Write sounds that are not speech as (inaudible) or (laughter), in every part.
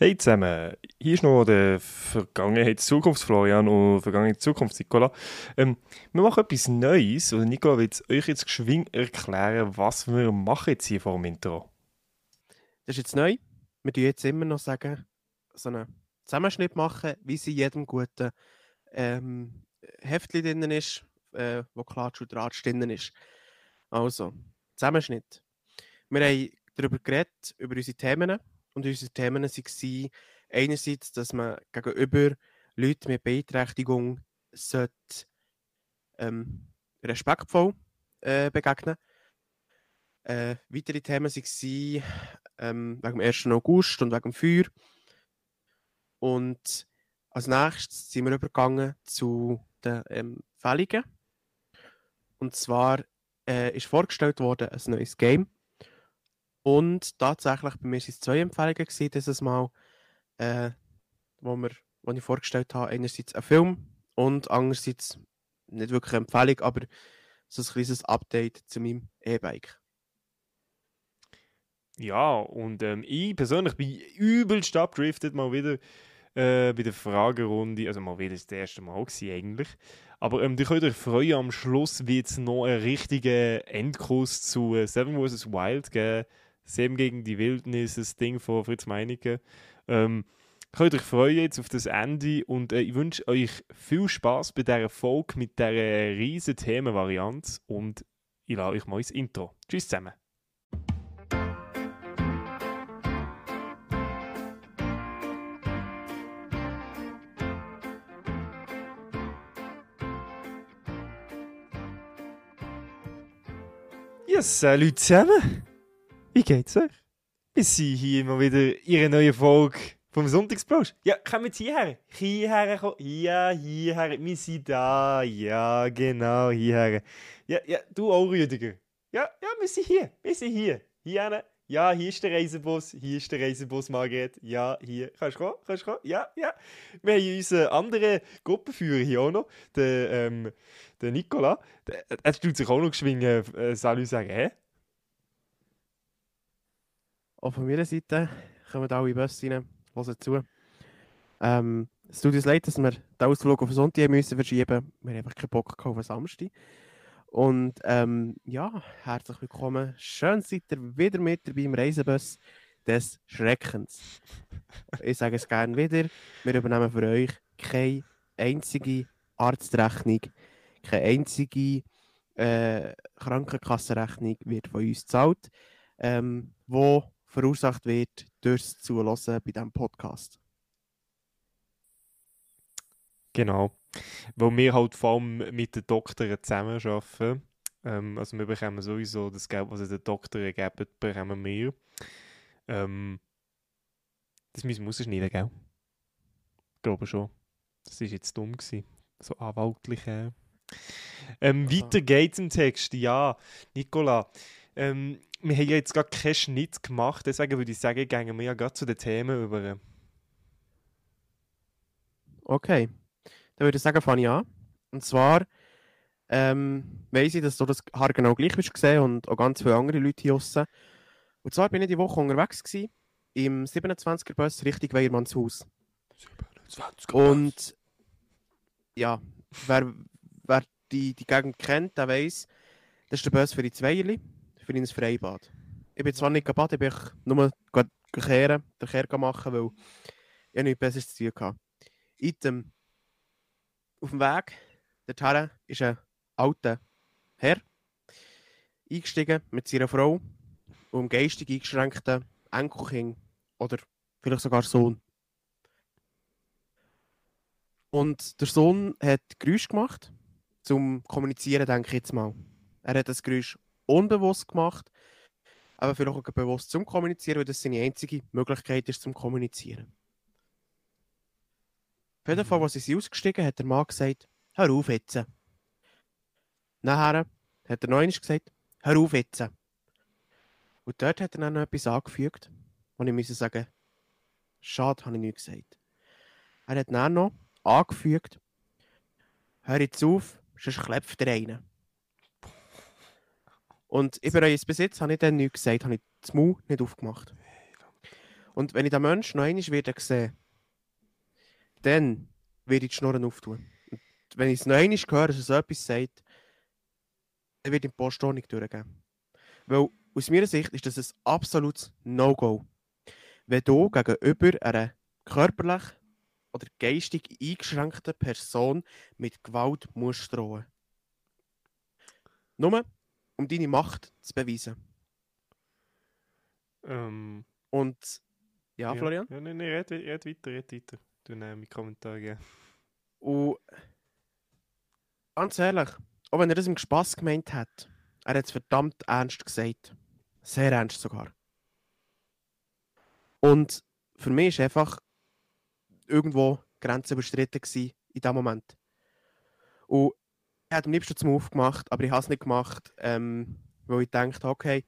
Hey zusammen, hier ist noch der Vergangenheits-Zukunfts-Florian und Vergangenheits-Zukunfts-Nicola. Ähm, wir machen etwas Neues und Nicola wird euch jetzt geschwind erklären, was wir machen jetzt hier vor dem Intro. Das ist jetzt neu. Wir tun jetzt immer noch sagen, so einen Zusammenschnitt machen, wie sie jedem guten ähm, Heftchen drin ist, äh, wo Klatsch und Tratsch drin ist. Also, Zusammenschnitt. Wir haben darüber geredet, über unsere Themen und unsere Themen waren einerseits, dass man gegenüber Leuten mit Beeinträchtigung ähm, respektvoll äh, begegnen äh, Weitere Themen waren ähm, wegen dem 1. August und wegen dem Feuer. Und als nächstes sind wir übergegangen zu den Empfehlungen. Und zwar äh, ist vorgestellt worden ein neues Game. Und tatsächlich, bei mir waren es zwei Empfehlungen gewesen, dieses Mal, äh, wo, wir, wo ich vorgestellt habe. Einerseits ein Film und andererseits nicht wirklich eine Empfehlung, aber so ein kleines Update zu meinem E-Bike. Ja, und ähm, ich persönlich bin übelst abgedriftet mal wieder äh, bei der Fragerunde. Also mal wieder das erste Mal gewesen, eigentlich. Aber ähm, ihr könnt euch freuen, am Schluss wird es noch einen richtigen Endkurs zu äh, Seven vs. Wild geben. Sam gegen die Wildnis, das Ding von Fritz Meinecke. Ähm, könnt euch freuen jetzt auf das Ende und äh, ich wünsche euch viel Spaß bei dieser Folge mit dieser riesen Themenvarianz und ich lasse euch mal ins Intro. Tschüss zusammen. Ja, salut zusammen! Wie geht's euch? Wir sind hier immer wieder in einer neuen Folge vom Sonntagsplausch. Ja, kommen jetzt hierher. Hierher kommen. Ja, hierher. Wir sind da. Ja, genau, hierher. Ja, ja, du auch, Rüdiger. Ja, ja, wir sind hier. Wir sind hier. Hier Ja, hier ist der Reisebus. Hier ist der Reisebus, Margret. Ja, hier. Kannst du kommen? Kannst du kommen? Ja, ja. Wir haben unseren anderen Gruppenführer hier auch noch. Den, ähm, den Nicola. Der, er tut sich auch noch geschwingen, äh, soll ich sagen, hä? Auch von meiner Seite kommen alle Busse rein, hören zu. Ähm, es tut uns leid, dass wir den Ausflug auf Sonntag müssen verschieben müssen. Wir haben einfach keinen Bock auf Samstag. Und ähm, ja, herzlich willkommen. Schön seid ihr wieder mit dabei im Reisebus des Schreckens. Ich sage es gerne wieder. Wir übernehmen für euch keine einzige Arztrechnung, keine einzige äh, Krankenkassenrechnung wird von uns gezahlt, ähm, wo verursacht wird durchs Zulassen bei diesem Podcast. Genau. Weil wir halt vor allem mit den Doktoren zusammenarbeiten. Ähm, also wir bekommen sowieso das Geld, was den Doktoren geben, bekommen wir. Ähm, das müssen wir rausschneiden, gell? Ich glaube schon. Das war jetzt dumm gewesen. So anwaltlich. Äh. Ähm, weiter geht's im Text. Ja, Nicola. Ähm, wir haben ja jetzt gar keinen Schnitt gemacht, deswegen würde ich sagen, gehen wir ja gerade zu den Themen über. Okay, dann würde ich sagen, fange ich an. Und zwar ähm, weiss ich, dass du das haargenau gleich hast gesehen und auch ganz viele andere Leute hier draussen. Und zwar bin ich die Woche unterwegs gewesen, im 27er Bus Richtung Weiermannshaus. 27er Und ja, wer, wer die, die Gegend kennt, der weiss, das ist der Bus für die Zweierli für ein Freibad. Ich bin zwar nicht gebadet, ich bin nur kehren, den Kehr machen, weil ich nichts Besseres zu tun hatte. Item. Auf dem Weg dorthin ist ein alter Herr eingestiegen mit seiner Frau und einem geistig eingeschränkten Enkelkind oder vielleicht sogar Sohn. Und der Sohn hat Geräusch gemacht, zum Kommunizieren, denke ich jetzt mal. Er hat das Geräusch unbewusst gemacht, aber vielleicht auch bewusst zum Kommunizieren, weil das seine einzige Möglichkeit ist zum Kommunizieren. Auf jeden Fall, mhm. als sie ausgestiegen hat der Mann gesagt, hör auf jetzt. Nachher hat er noch einmal gesagt, hör auf jetzt. Und dort hat er dann noch etwas angefügt, wo ich muss sagen, schade, habe ich nicht gesagt. Er hat dann noch angefügt, hör jetzt auf, sonst klepft er einen. Und ich bereue es bis jetzt, habe ich dann nichts gesagt, habe ich das Maul nicht aufgemacht. Und wenn ich den Menschen noch einmal wieder sehe, dann werde ich die Schnurren auftun. Und wenn ich es noch einmal höre, dass er so etwas sagt, dann wird die Post auch nicht durchgehen. Weil aus meiner Sicht ist das ein absolutes No-Go. Wenn du gegenüber einer körperlich oder geistig eingeschränkten Person mit Gewalt musst drohen. Nur um deine Macht zu beweisen. Ähm, Und ja, Florian? Ja, nein, nein, red, red weiter, red weiter. Du nimmst meinen Kommentar geben. Und ganz ehrlich, auch wenn er das im Spass gemeint hat, er hat es verdammt ernst gesagt. Sehr ernst sogar. Und für mich war einfach irgendwo Grenzen überschritten in dem Moment. Und hätte am liebsten zum Move gemacht, aber ich habe es nicht gemacht, ähm, weil ich dachte, okay,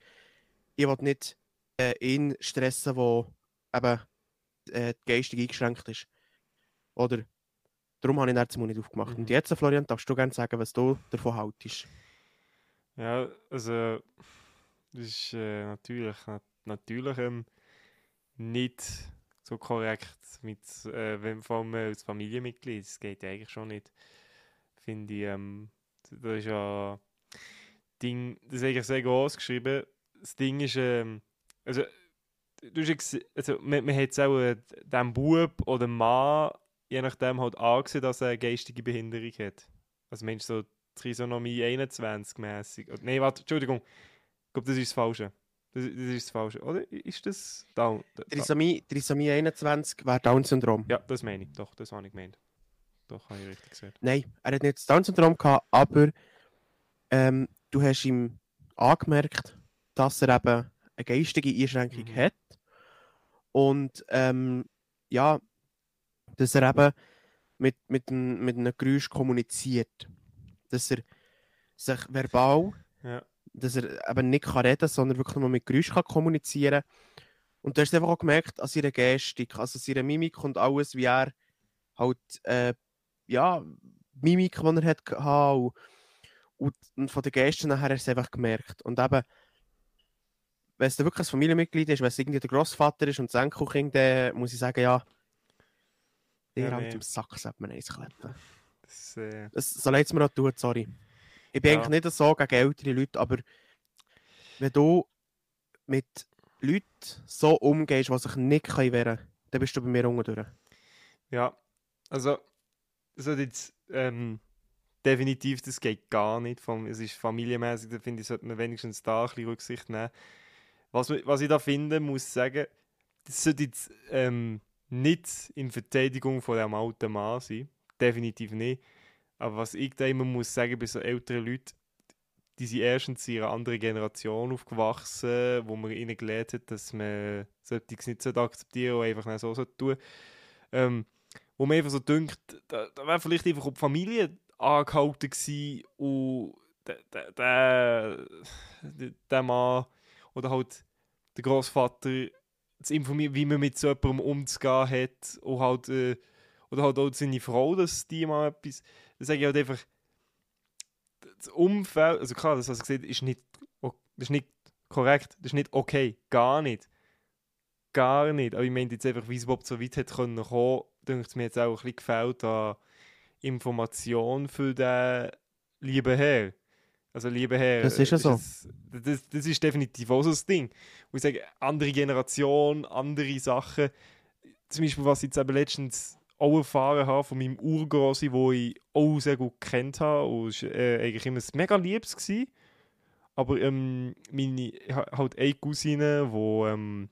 ich will nicht äh, ihn stressen, der eben äh, geistig eingeschränkt ist. Oder darum habe ich den Mund nicht aufgemacht. Mhm. Und jetzt, Florian, darfst du gerne sagen, was du davon haltest. Ja, also, das ist äh, natürlich, nat natürlich ähm, nicht so korrekt mit, äh, wenn vor allem äh, als Familienmitglied, das geht ja eigentlich schon nicht, finde ich, ähm, das ist ja, Ding, das ist eigentlich sehr groß geschrieben, das Ding ist, ähm, also, du hast also, man, man hat es auch äh, dem Bub oder Mann, je nachdem halt angesehen, dass er eine geistige Behinderung hat. Also, Mensch, so Trisomie 21 mäßig. Nein, warte, Entschuldigung. Ich glaube, das ist das Falsche. Das, das ist das Falsche, oder? Ist das Down? Trisomie, Trisomie 21 wäre Down-Syndrom. Ja, das meine ich. Doch, das habe ich gemeint. Doch, habe ich richtig gesagt. Nein, er hat nicht das Down-Syndrom gehabt, aber ähm, du hast ihm angemerkt, dass er eben eine geistige Einschränkung Mhm. hat. Und ähm, ja, dass er eben mit, mit, ein, mit einem Geräusch kommuniziert. Dass er sich verbal, Ja. dass er eben nicht kann reden sondern wirklich nur mit Geräusch kann kommunizieren Und du hast einfach auch gemerkt an seiner Gestik, also seiner Mimik und alles, wie er halt, äh, ja, Mimik, die er hat gehabt und, und, und von den Gesten nachher hast du es einfach gemerkt. Und eben, wenn es dann wirklich ein Familienmitglied ist, wenn es irgendwie der Großvater ist und das Enkelkind, dann muss ich sagen, ja, der Ja, halt im Sack sollte man eins kleppen. Das, äh, Das, so leid es mir auch tut, sorry. Ich bin Ja. eigentlich nicht so gegen ältere Leute, aber wenn du mit Leuten so umgehst, die sich nicht wehren können, dann bist du bei mir unten durch. ja, also, so jetzt, ähm, definitiv, das geht gar nicht. Vom, es ist familienmäßig, da finde ich, sollte man wenigstens da ein bisschen Rücksicht nehmen. Was, was ich da finde, muss ich sagen, das sollte jetzt ähm, nicht in Verteidigung von dem alten Mann sein. Definitiv nicht. Aber was ich da immer muss sagen, bei so älteren Leuten, die sind erstens in einer anderen Generation aufgewachsen, wo man ihnen gelernt hat, dass man solche nicht akzeptieren und einfach nicht so sollte tun ähm, Wo man einfach so denkt, da, da wäre vielleicht einfach auch die Familie angehalten gewesen und der, der, der, der, Mann oder halt der Großvater zu informieren, wie man mit so jemandem umzugehen hat und halt, äh, oder halt auch seine Frau, dass die mal etwas, dann sage ich halt einfach, das Umfeld, also klar, das, was ich habe, ist nicht, das ist nicht korrekt, das ist nicht okay, gar nicht. Gar nicht, aber ich meine jetzt einfach, wie es überhaupt so weit können kommen, es mir jetzt auch ein bisschen gefällt an Information für den lieben Herr. Also liebe Herr, Das ist ja so. es- das, das ist definitiv auch so das Ding. Wo ich sage, andere Generation, andere Sachen. Zum Beispiel, was ich jetzt eben letztens auch erfahren habe von meinem Urgrosi, wo ich auch sehr gut kennt habe. Und war äh, eigentlich immer mega Liebes. Gewesen. Aber ähm, meine, halt eine Cousine, die ähm,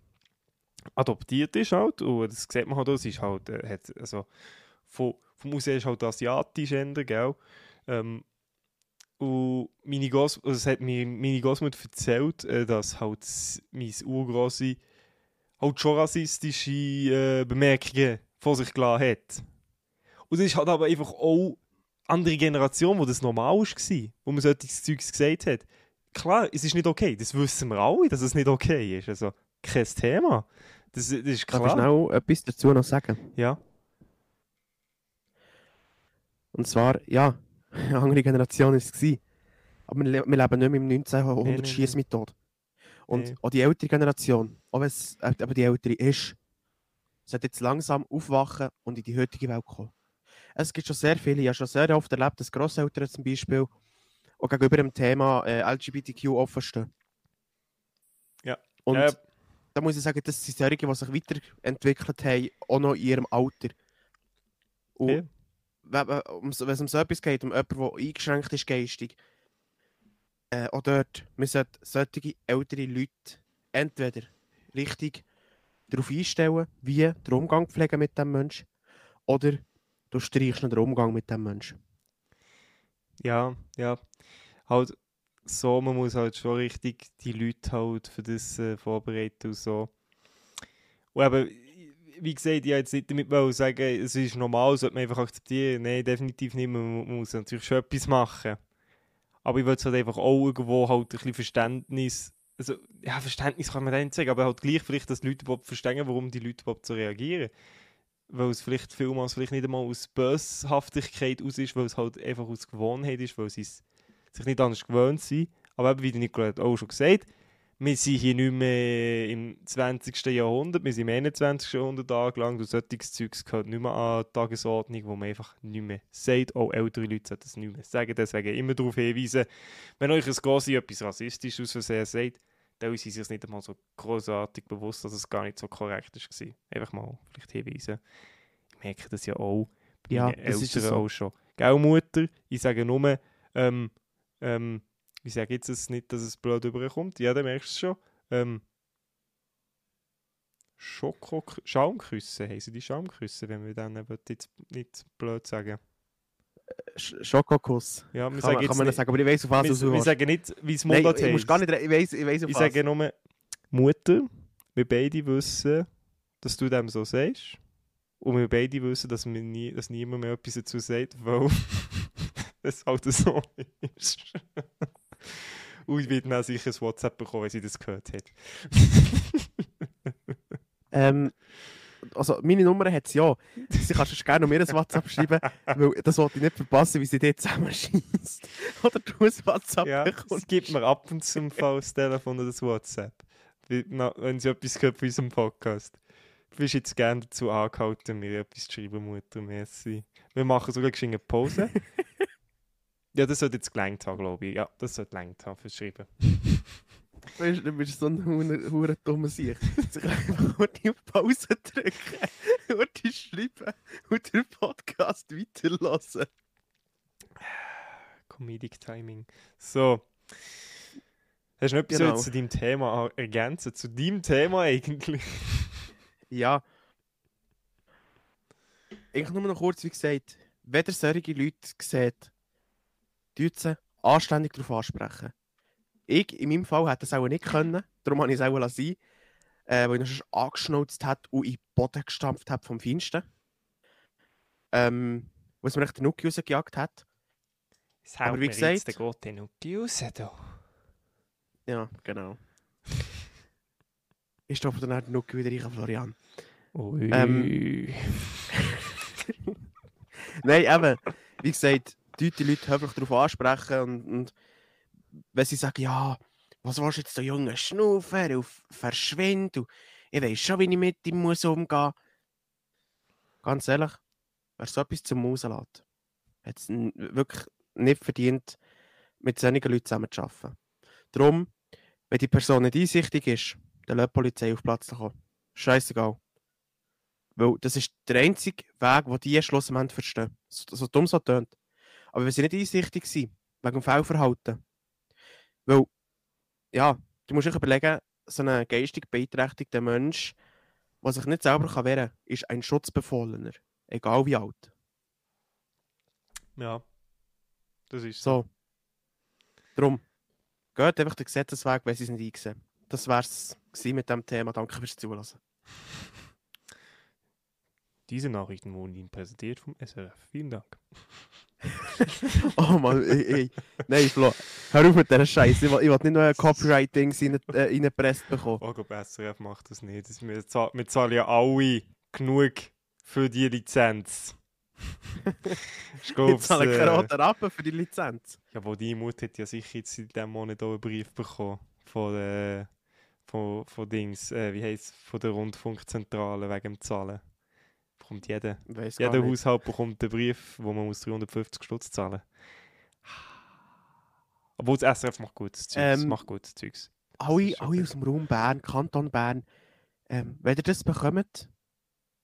adoptiert ist halt. Und das sieht man halt auch, sie ist halt, äh, hat, also, von, vom Aussehen ist halt asiatisch, gell. Ähm, und meine Gross also es hat mir meine Großmutter erzählt, äh, dass halt mein Urgrossi halt schon rassistische äh, Bemerkungen vor sich gelassen hat. Und das ist halt aber einfach auch andere Generation, wo das normal war, wo man solches Zeugs gesagt hat. Klar, es ist nicht okay, das wissen wir alle, dass es nicht okay ist. Also, kein Thema. Das, das ist Darf ich klar. schnell etwas dazu noch sagen? Ja. Und zwar, ja, eine (laughs) andere Generation war es. Aber wir, wir leben nicht mehr im 1900 Nee, nee. Schießmethode. Und Nee. auch die ältere Generation, auch wenn es äh, aber die ältere ist, sollte jetzt langsam aufwachen und in die heutige Welt kommen. Es gibt schon sehr viele, ich habe schon sehr oft erlebt, dass Grosseltern zum Beispiel auch gegenüber dem Thema äh, LGBTQ offen stehen. Ja. Und Äh, da muss ich sagen, das sind solche, die sich weiterentwickelt haben, auch noch in ihrem Alter. Und Ja. wenn, es um so etwas geht, um jemanden, der eingeschränkt ist geistig, äh, auch dort, man sollte solche ältere Leute entweder richtig darauf einstellen, wie der Umgang pflegen mit dem Menschen, oder du streichst den Umgang mit dem Menschen. Ja, ja. Halt so, man muss halt schon richtig die Leute halt für das äh, vorbereiten und so. Und eben, wie gesagt, ich jetzt nicht damit sagen, es ist normal, sollte man einfach akzeptieren. Nein, definitiv nicht. Man mu- muss natürlich schon etwas machen. Aber ich würde halt einfach auch irgendwo halt ein bisschen Verständnis, also, ja, Verständnis kann man dann sagen, aber halt gleich vielleicht, dass die Leute überhaupt verstehen, warum die Leute überhaupt so reagieren. Weil es vielleicht vielmals vielleicht nicht einmal aus Böshaftigkeit aus ist, weil es halt einfach aus Gewohnheit ist, weil sie es sich nicht anders gewöhnt sind. Aber eben, wie der Nicola hat auch schon gesagt, wir sind hier nicht mehr im 20. Jahrhundert, wir sind im 21. Jahrhundert angelangt und solches Zeugs gehört nicht mehr an die Tagesordnung, wo man einfach nicht mehr sagt. Auch ältere Leute sollten es nicht mehr sagen. Deswegen immer darauf hinweisen, wenn euch ein Grossi etwas rassistisch aus Versehen sagt, dann sind sie sich nicht einmal so großartig bewusst, dass es gar nicht so korrekt war. Einfach mal vielleicht hinweisen. Ich merke das ja auch bei Ja, meinen Eltern so. auch schon. Gell, Mutter? Ich sage nur, ähm, ähm, ich sage jetzt es nicht, dass es blöd überkommt. Ja, dann merkst du es schon. Ähm, Schoko Schaumküsse, sie die Schaumküsse, wenn wir dann jetzt nicht blöd sagen. Sch Schokokuss. Ja, wir Kann, sagen kann man nicht, sagen, aber ich weiss, auf was du wir, wir willst. sagen nicht, wie es Mundart ich muss gar nicht, ich weiss, ich weiss auf Ich was. sage nur, Mutter, wir beide wissen, dass du dem so sagst. Und wir beide wissen, dass, wir nie, dass niemand mehr etwas dazu sagt, weil (laughs) es halt so (laughs) ist. Und ich werde dann sicher ein WhatsApp bekommen, wenn sie das gehört hat. (laughs) Ähm, also, meine Nummer hat sie ja. Sie kannst sonst gerne noch mir ein WhatsApp schreiben, (laughs) weil das wollte ich nicht verpassen, wie sie dort zusammenschießt. Oder du ein WhatsApp ja, bekommst. es gibt mir ab und zu Fall das Telefon oder das WhatsApp. Wenn sie etwas gehört von unserem Podcast. Du bist jetzt gerne dazu angehalten, mir etwas zu schreiben, Mutter, merci. Wir machen sogar eine Pause. Ja, das sollte jetzt gelangt haben, glaube ich. Ja, das sollte gelangt haben fürs Schreiben. (laughs) Weißt du, du bist so ein hure- dummer Sieg. Sie kann einfach nur die Pause drücken, (laughs) nur die schreiben und den Podcast weiterlassen. Comedic Timing. So. Hast du noch etwas Genau. zu deinem Thema ergänzen? Zu deinem Thema eigentlich? (laughs) Ja. Eigentlich nur noch kurz, wie gesagt, wenn ihr solche Leute seht, sie anständig darauf ansprechen. Ich, in meinem Fall, hätte es auch nicht können, darum habe ich es auch lassen, äh, weil ich ihn sonst angeschnauzt hat und in den Boden gestampft hat vom Feinsten. Ähm, was mir echt den Nuki rausgejagt hat. Das Aber wie mir jetzt gesagt- der Nuki raus, da. Ja, genau. (laughs) Ich stopfe dann den Nuki wieder rein, Florian. Ui. Ähm, (laughs) (laughs) Nein, eben, wie gesagt, die Leute höflich darauf ansprechen und, und wenn sie sagen, ja, was willst du jetzt so junge Schnaufen, auf verschwind, und ich weiß schon, wie ich mit ihm muss umgehen. Ganz ehrlich, wer so etwas zum Rauslässt, hat es wirklich nicht verdient, mit solchen Leuten zusammenzuarbeiten. Darum, wenn die Person nicht einsichtig ist, dann lässt die Polizei auf Platz kommen. Scheißegal. Weil das ist der einzige Weg, den die schlussendlich verstehen. So, so dumm so tönt. Aber wenn sie nicht einsichtig sind, wegen dem Fehlverhalten. Weil, ja, du musst dich überlegen, so ein geistig beeinträchtigter Mensch, der sich nicht selber kann wehren kann, ist ein Schutzbefohlener. Egal wie alt. Ja. Das ist so. So. Drum. Geht einfach den Gesetzesweg, wenn sie es nicht einsehen. Das wär's gewesen mit dem Thema. Danke fürs Zulassen. Diese Nachrichten wurden Ihnen präsentiert vom SRF. Vielen Dank. (laughs) Oh Mann, ey, ey. Nein, Flo, hör auf mit dieser Scheiße. Ich will, ich will nicht noch ein Copyright-Ding rein, äh, reingepresst bekommen. Oh, glaub, SRF macht das nicht. Das, wir, zahl, wir zahlen ja alle genug für die Lizenz. (laughs) ich Ich zahle keinen roten Rappen für die Lizenz. ja, wo die Mutter hat ja sicher jetzt in diesem Monat auch einen Brief bekommen von, äh, von, von Dings, äh, wie heisst von der Rundfunkzentrale wegen dem Zahlen. Bekommt jeder. Weiss Jeder. Haushalt bekommt einen Brief, wo man muss 350 Stutz zahlen Obwohl das SRF macht gutes Zeugs. Ähm, macht gutes Zeugs. alle, alle aus dem Raum Bern, Kanton Bern, ähm, wenn ihr das bekommt,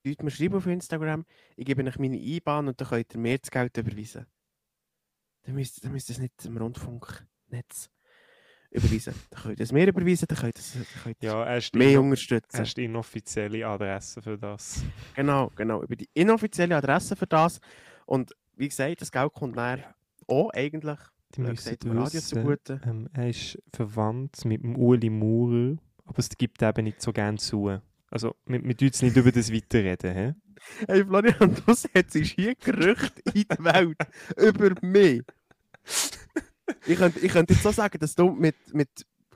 könnt mir schreiben auf Instagram, ich gebe euch meine IBAN und dann könnt ihr mir das Geld überweisen. Dann müsst, dann müsst ihr es nicht im Rundfunknetz überweisen. Dann könnt ihr es mir überweisen, dann könnt ihr es Ja, er mehr die, unterstützen. er ist die inoffizielle Adresse für das. Genau, genau. Über die inoffizielle Adresse für das. Und wie gesagt, das Geld kommt dann auch eigentlich, Die müssen gesagt, Radio zugute. ähm, er ist verwandt mit dem Uli Maurer, aber es gibt eben nicht so gern zu. Also, wir, wir tun jetzt nicht über das weiterreden. He? Hey Florian, du setzt hier Gerüchte in die Welt (laughs) über mich. Ich könnte, ich könnte jetzt so sagen, dass du mit, mit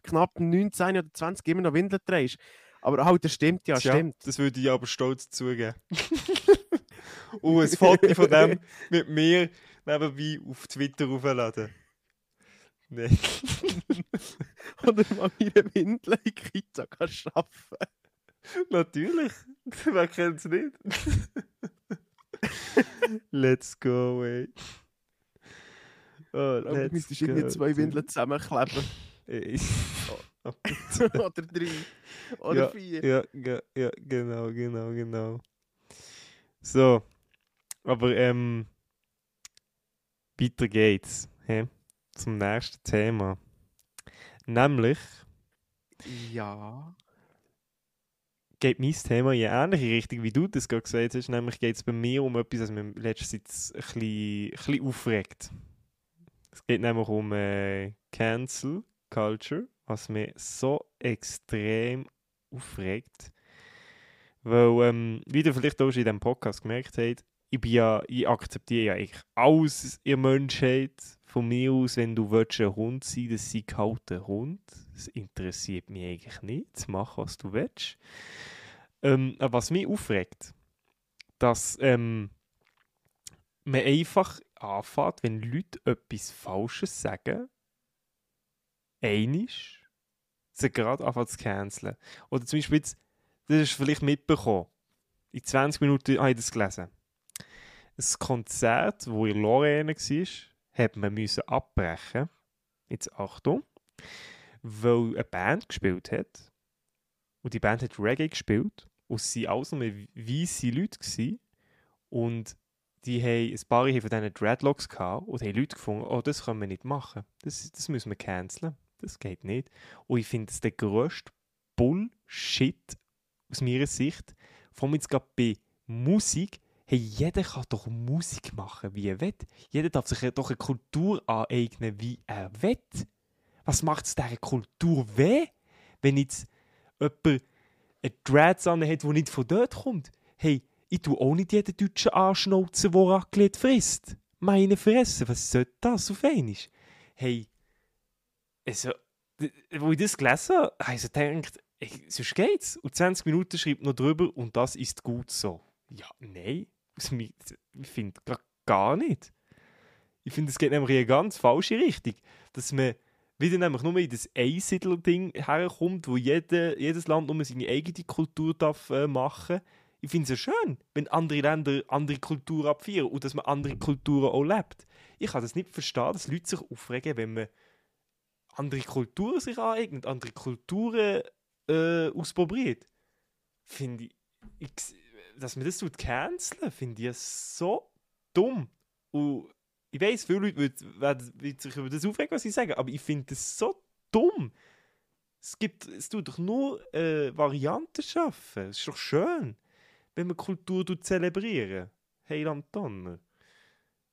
knapp 19 oder 20 immer noch Windeln trägst. Aber halt, das stimmt ja, Tja, stimmt. Das würde ich aber stolz zugeben. (laughs) Und ein Foto von dem mit mir nebenbei auf Twitter aufladen. Nein. (laughs) Oder mal meine Windeln in Kita arbeiten. Natürlich. Wer kennt es nicht? (laughs) Let's go away. Oh, let's müsstest irgendwie zwei Windeln zusammenkleben. (laughs) Ey. (laughs) oder drei. Oder ja, vier. Ja, ja, ja, genau, genau, genau. So. Aber ähm. Weiter geht's. Hä? Zum nächsten Thema. Nämlich Ja. geht mein Thema in eine ähnliche Richtung, wie du das gerade gesagt hast. Nämlich geht es bei mir um etwas, das mich letztens ein bisschen, ein bisschen aufregt. Es geht nämlich um äh, Cancel Culture, was mich so extrem aufregt. Weil, ähm, wie ihr vielleicht auch schon in diesem Podcast gemerkt habt, ich, bin ja, ich akzeptiere ja eigentlich alles in der Menschheit. Von mir aus, wenn du willst, ein Hund sein willst, dann sei halt ein Hund. Das interessiert mich eigentlich nicht. Mach, was du willst. Ähm, was mich aufregt, dass ähm, man einfach anfängt, wenn Leute etwas Falsches sagen, einisch, sie gerade anfangen zu canceln. Oder zum Beispiel jetzt, das du vielleicht mitbekommen, in 20 Minuten habe ich das gelesen. Ein Konzert, wo in Lorraine war, hat man müssen abbrechen. Jetzt Achtung. Weil eine Band gespielt hat. Und die Band hat Reggae gespielt. Und es waren alles nur weisse Leute. Und die haben, ein paar von diesen Dreadlocks gehabt und haben Leute gefunden, oh, das können wir nicht machen. Das, das müssen wir canceln. Das geht nicht. Und ich finde, das ist der grösste Bullshit aus meiner Sicht. Vor allem jetzt gerade bei Musik. Hey, jeder kann doch Musik machen, wie er will. Jeder darf sich doch eine Kultur aneignen, wie er will. Was macht es dieser Kultur weh, wenn jetzt jemand einen Dreads an hat, der nicht von dort kommt? Hey, ich tue auch nicht jeden Deutschen anschnauzen, der Raclette frisst. Meine Fresse, was soll das auf einmal? Hey, also, wo ich das gelesen habe, habe ich ey, sonst geht's. Und 20 Minuten schreibt noch drüber und das ist gut so. Ja, nein. Also, Ich finde gar nicht. Ich finde, es geht nämlich in eine ganz falsche Richtung. Dass man wieder nämlich nur in das Einsiedler-Ding herkommt, wo jede, jedes Land nur seine eigene Kultur darf, äh, machen Ich finde es ja schön, wenn andere Länder andere Kulturen abfeiern und dass man andere Kulturen auch lebt. Ich kann das nicht verstehen, dass Leute sich aufregen, wenn man andere Kulturen sich aneignet, andere Kulturen äh, ausprobiert. Finde ich, ich, dass man das tut finde ich so dumm. Und ich weiß, viele Leute würden- würden sich über das aufregen, was ich sage, aber ich finde das so dumm. Es gibt, es tut doch nur äh, Varianten schaffen. Es ist doch schön, wenn man Kultur zelebrieren. Heiland Donner.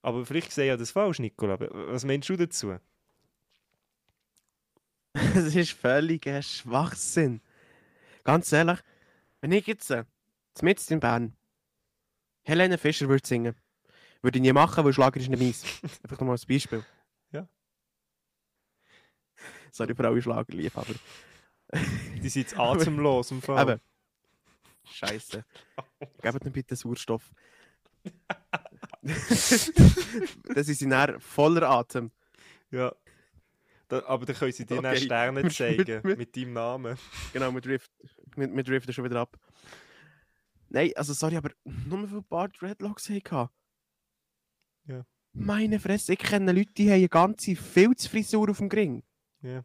Aber vielleicht sehe ich ja das falsch, Nicola. Was meinst du dazu? (laughs) Es ist völliger Schwachsinn. Ganz ehrlich, wenn ich jetzt äh, mitten in Bern Helene Fischer würde singen, würde ich nie machen, weil Schlager ist nicht meins. (laughs) Einfach nochmal als Beispiel. Ja. Sorry für alle Schlagerliebhaber. Die sind jetzt atemlos im Fall. Eben. Scheiße. (laughs) Gebt mir bitte Sauerstoff. (laughs) das ist sie dann voller Atem. Ja. Da, aber dann können sie dir Okay. Sterne zeigen, mit- mit- mit deinem Namen. Genau, wir, drift, wir, wir driften schon wieder ab. Nein, also sorry, aber nur weil Bart Dreadlocks hatten. Ja. Meine Fresse, ich kenne Leute, die haben eine ganze Filzfrisur auf dem Gring. Ja.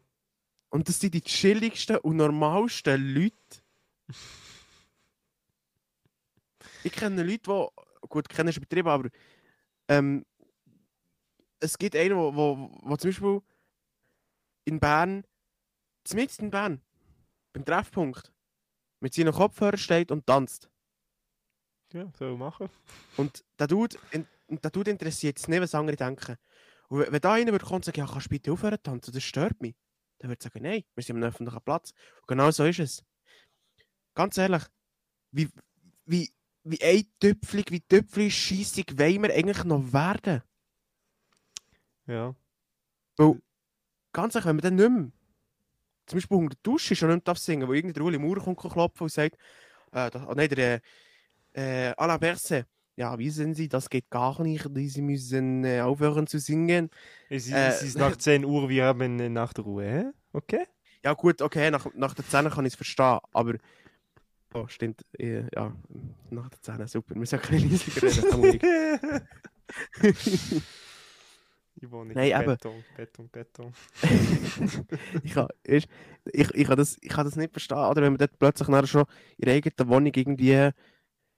Und das sind die chilligsten und normalsten Leute. (laughs) ich kenne Leute, die, gut, kennen ist übertrieben, aber ähm, es gibt einen, wo, wo, wo zum Beispiel in Bern, zumindest in Bern, beim Treffpunkt, mit seinen Kopfhörern steht und tanzt. Ja, soll machen. Und der Dude, in, der Dude interessiert es nicht, was andere denken. Und wenn- da einer würde kommen und sagen, ja, kannst du bitte aufhören zu tanzen, das stört mich, dann würde ich sagen, nein, wir sind am öffentlichen Platz. Und genau so ist es. Ganz ehrlich, wie, wie, wie eintüpfelig, wie tüpfelig scheissig wollen wir eigentlich noch werden? Ja. Ganz ehrlich, wenn wir dann nicht mehr, zum Beispiel unter der Dusche schon nicht mehr singen wo irgendein Uli Maurer kommt klopfen und sagt, äh, da, oh nein, der äh, Alain Berset, ja, wissen Sie, das geht gar nicht, Sie müssen äh, aufhören zu singen. Es, ist- Äh, es ist nach 10 Uhr, wir haben eine Nachtruhe, hä? Okay? Ja gut, okay, nach, nach der 10 kann ich es verstehen, aber... Oh, stimmt, äh, ja, nach der 10, super, wir ein bisschen leiser reden. (laughs) Ich wohne Nein, eben. Beton, Beton, Beton. (laughs) ich, kann, ich, ich, ich, kann das, ich kann das nicht verstehen, oder wenn man dort plötzlich nachher schon in der eigenen Wohnung irgendwie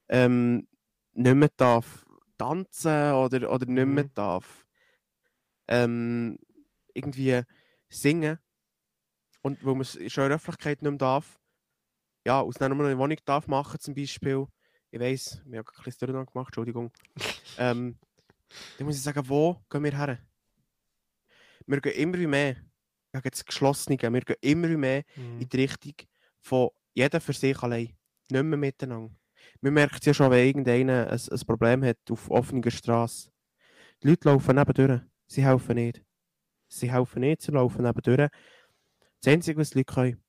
ähm, nicht mehr darf tanzen oder, oder nicht mehr Mhm. darf ähm, irgendwie singen und wo man es in der Öffentlichkeit nicht mehr darf, ja, aus einer nur eine Wohnung darf machen zum Beispiel, ich weiss, wir haben ein bisschen Durcheinander gemacht, Entschuldigung, (laughs) ähm, dann muss ich sagen, wo gehen wir her? Wir gehen immer mehr gegen das Geschlossene, wir gehen immer mehr Mhm. in die Richtung von jeder für sich allein, nicht mehr miteinander. Man merkt es ja schon, wenn irgendeiner ein, ein Problem hat auf offener Straße. Die Leute laufen nebendurch, sie helfen nicht. Sie helfen nicht, sie laufen nebendurch. Das Einzige, was die Leute können,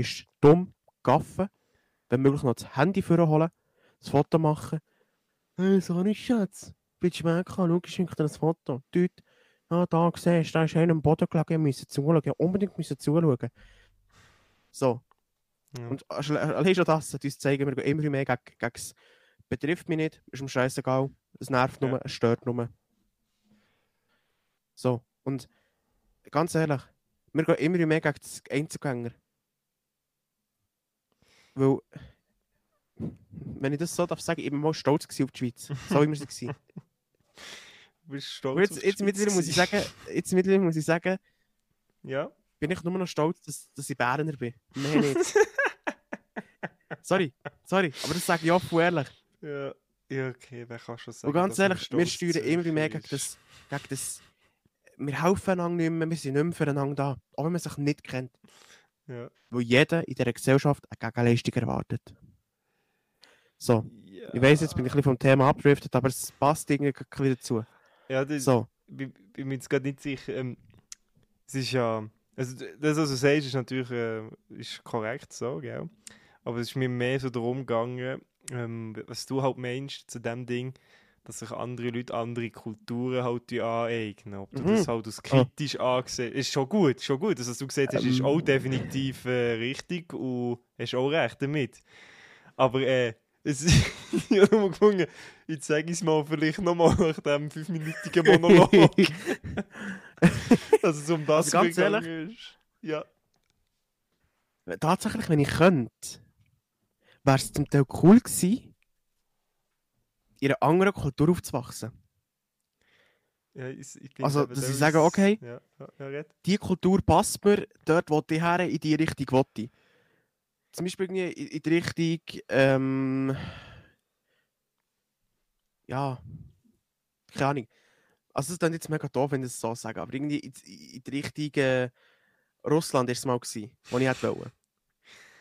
ist dumm, gaffen, wenn möglich noch das Handy vorholen, das Foto machen. Hey, so ein Schatz, bitte mal schau, ich dir das Foto. Dort, ja, da siehst du, da ist einer am Boden gelegen, müssen zuschauen, ja, unbedingt müssen zuschauen. So, Ja. und alle- allein schon das hat uns zeigen, wir gehen immer mehr gegen, gegen das betrifft mich nicht, ist mir scheißegal, es nervt nur, Ja. es stört nur. So, und ganz ehrlich, wir gehen immer mehr gegen das Einzelgänger. Weil, wenn ich das so darf sagen, ich war mal stolz auf die Schweiz. So wie wir sie waren. Du bist stolz jetzt, jetzt mittlerweile muss ich sagen, jetzt mittlerweile muss ich sagen, Ja? bin ich nur noch stolz, dass, dass ich Berner bin. Mehr nicht. (laughs) sorry, sorry, aber das sage ich offen und ehrlich. Ja. Ja, okay, wer kann schon sagen. Und ganz ehrlich, wir steuern immer mehr gegen das, gegen das. Wir helfen einander nicht mehr, wir sind nicht mehr füreinander da. Auch wenn man sich nicht kennt. Ja. Weil jeder in dieser Gesellschaft eine Gegenleistung erwartet. So, ja. ich weiss, jetzt bin ich ein bisschen vom Thema abgedriftet, aber es passt irgendwie ein bisschen dazu. Ja, das, So, ich bin mir jetzt gerade nicht sicher. Ähm, es ist ja. Also, das, was du sagst, ist natürlich äh, ist korrekt so, gell? Aber es ist mir mehr so darum gegangen, ähm, was du halt meinst zu dem Ding, dass sich andere Leute andere Kulturen halt aneignen. Ob du Mhm. das halt als kritisch angesehen ist schon gut, schon gut. Das, was du gesagt hast, ist Ähm. auch definitiv äh, richtig und hast auch recht damit. Aber äh, es ist, (laughs) ich habe nur gefunden, jetzt sage ich es mal vielleicht nochmal nach dem fünfminütigen Monolog, dass (laughs) es um das Also gegangen ist. Ja. tatsächlich, wenn ich könnte, wäre es zum Teil cool gewesen, in einer anderen Kultur aufzuwachsen. ja ich, ich bin Also, dass da ich sage, okay. Ja, ja, die Kultur passt mir, dort wo ich her, in die Richtung will ich. Zum Beispiel irgendwie in, in die Richtung, ähm, ja, keine Ahnung. Also es ist dann jetzt mega doof, wenn ich das so sage, aber irgendwie in, in die Richtung äh, Russland war es mal, gewesen, wo ich hätte wollen.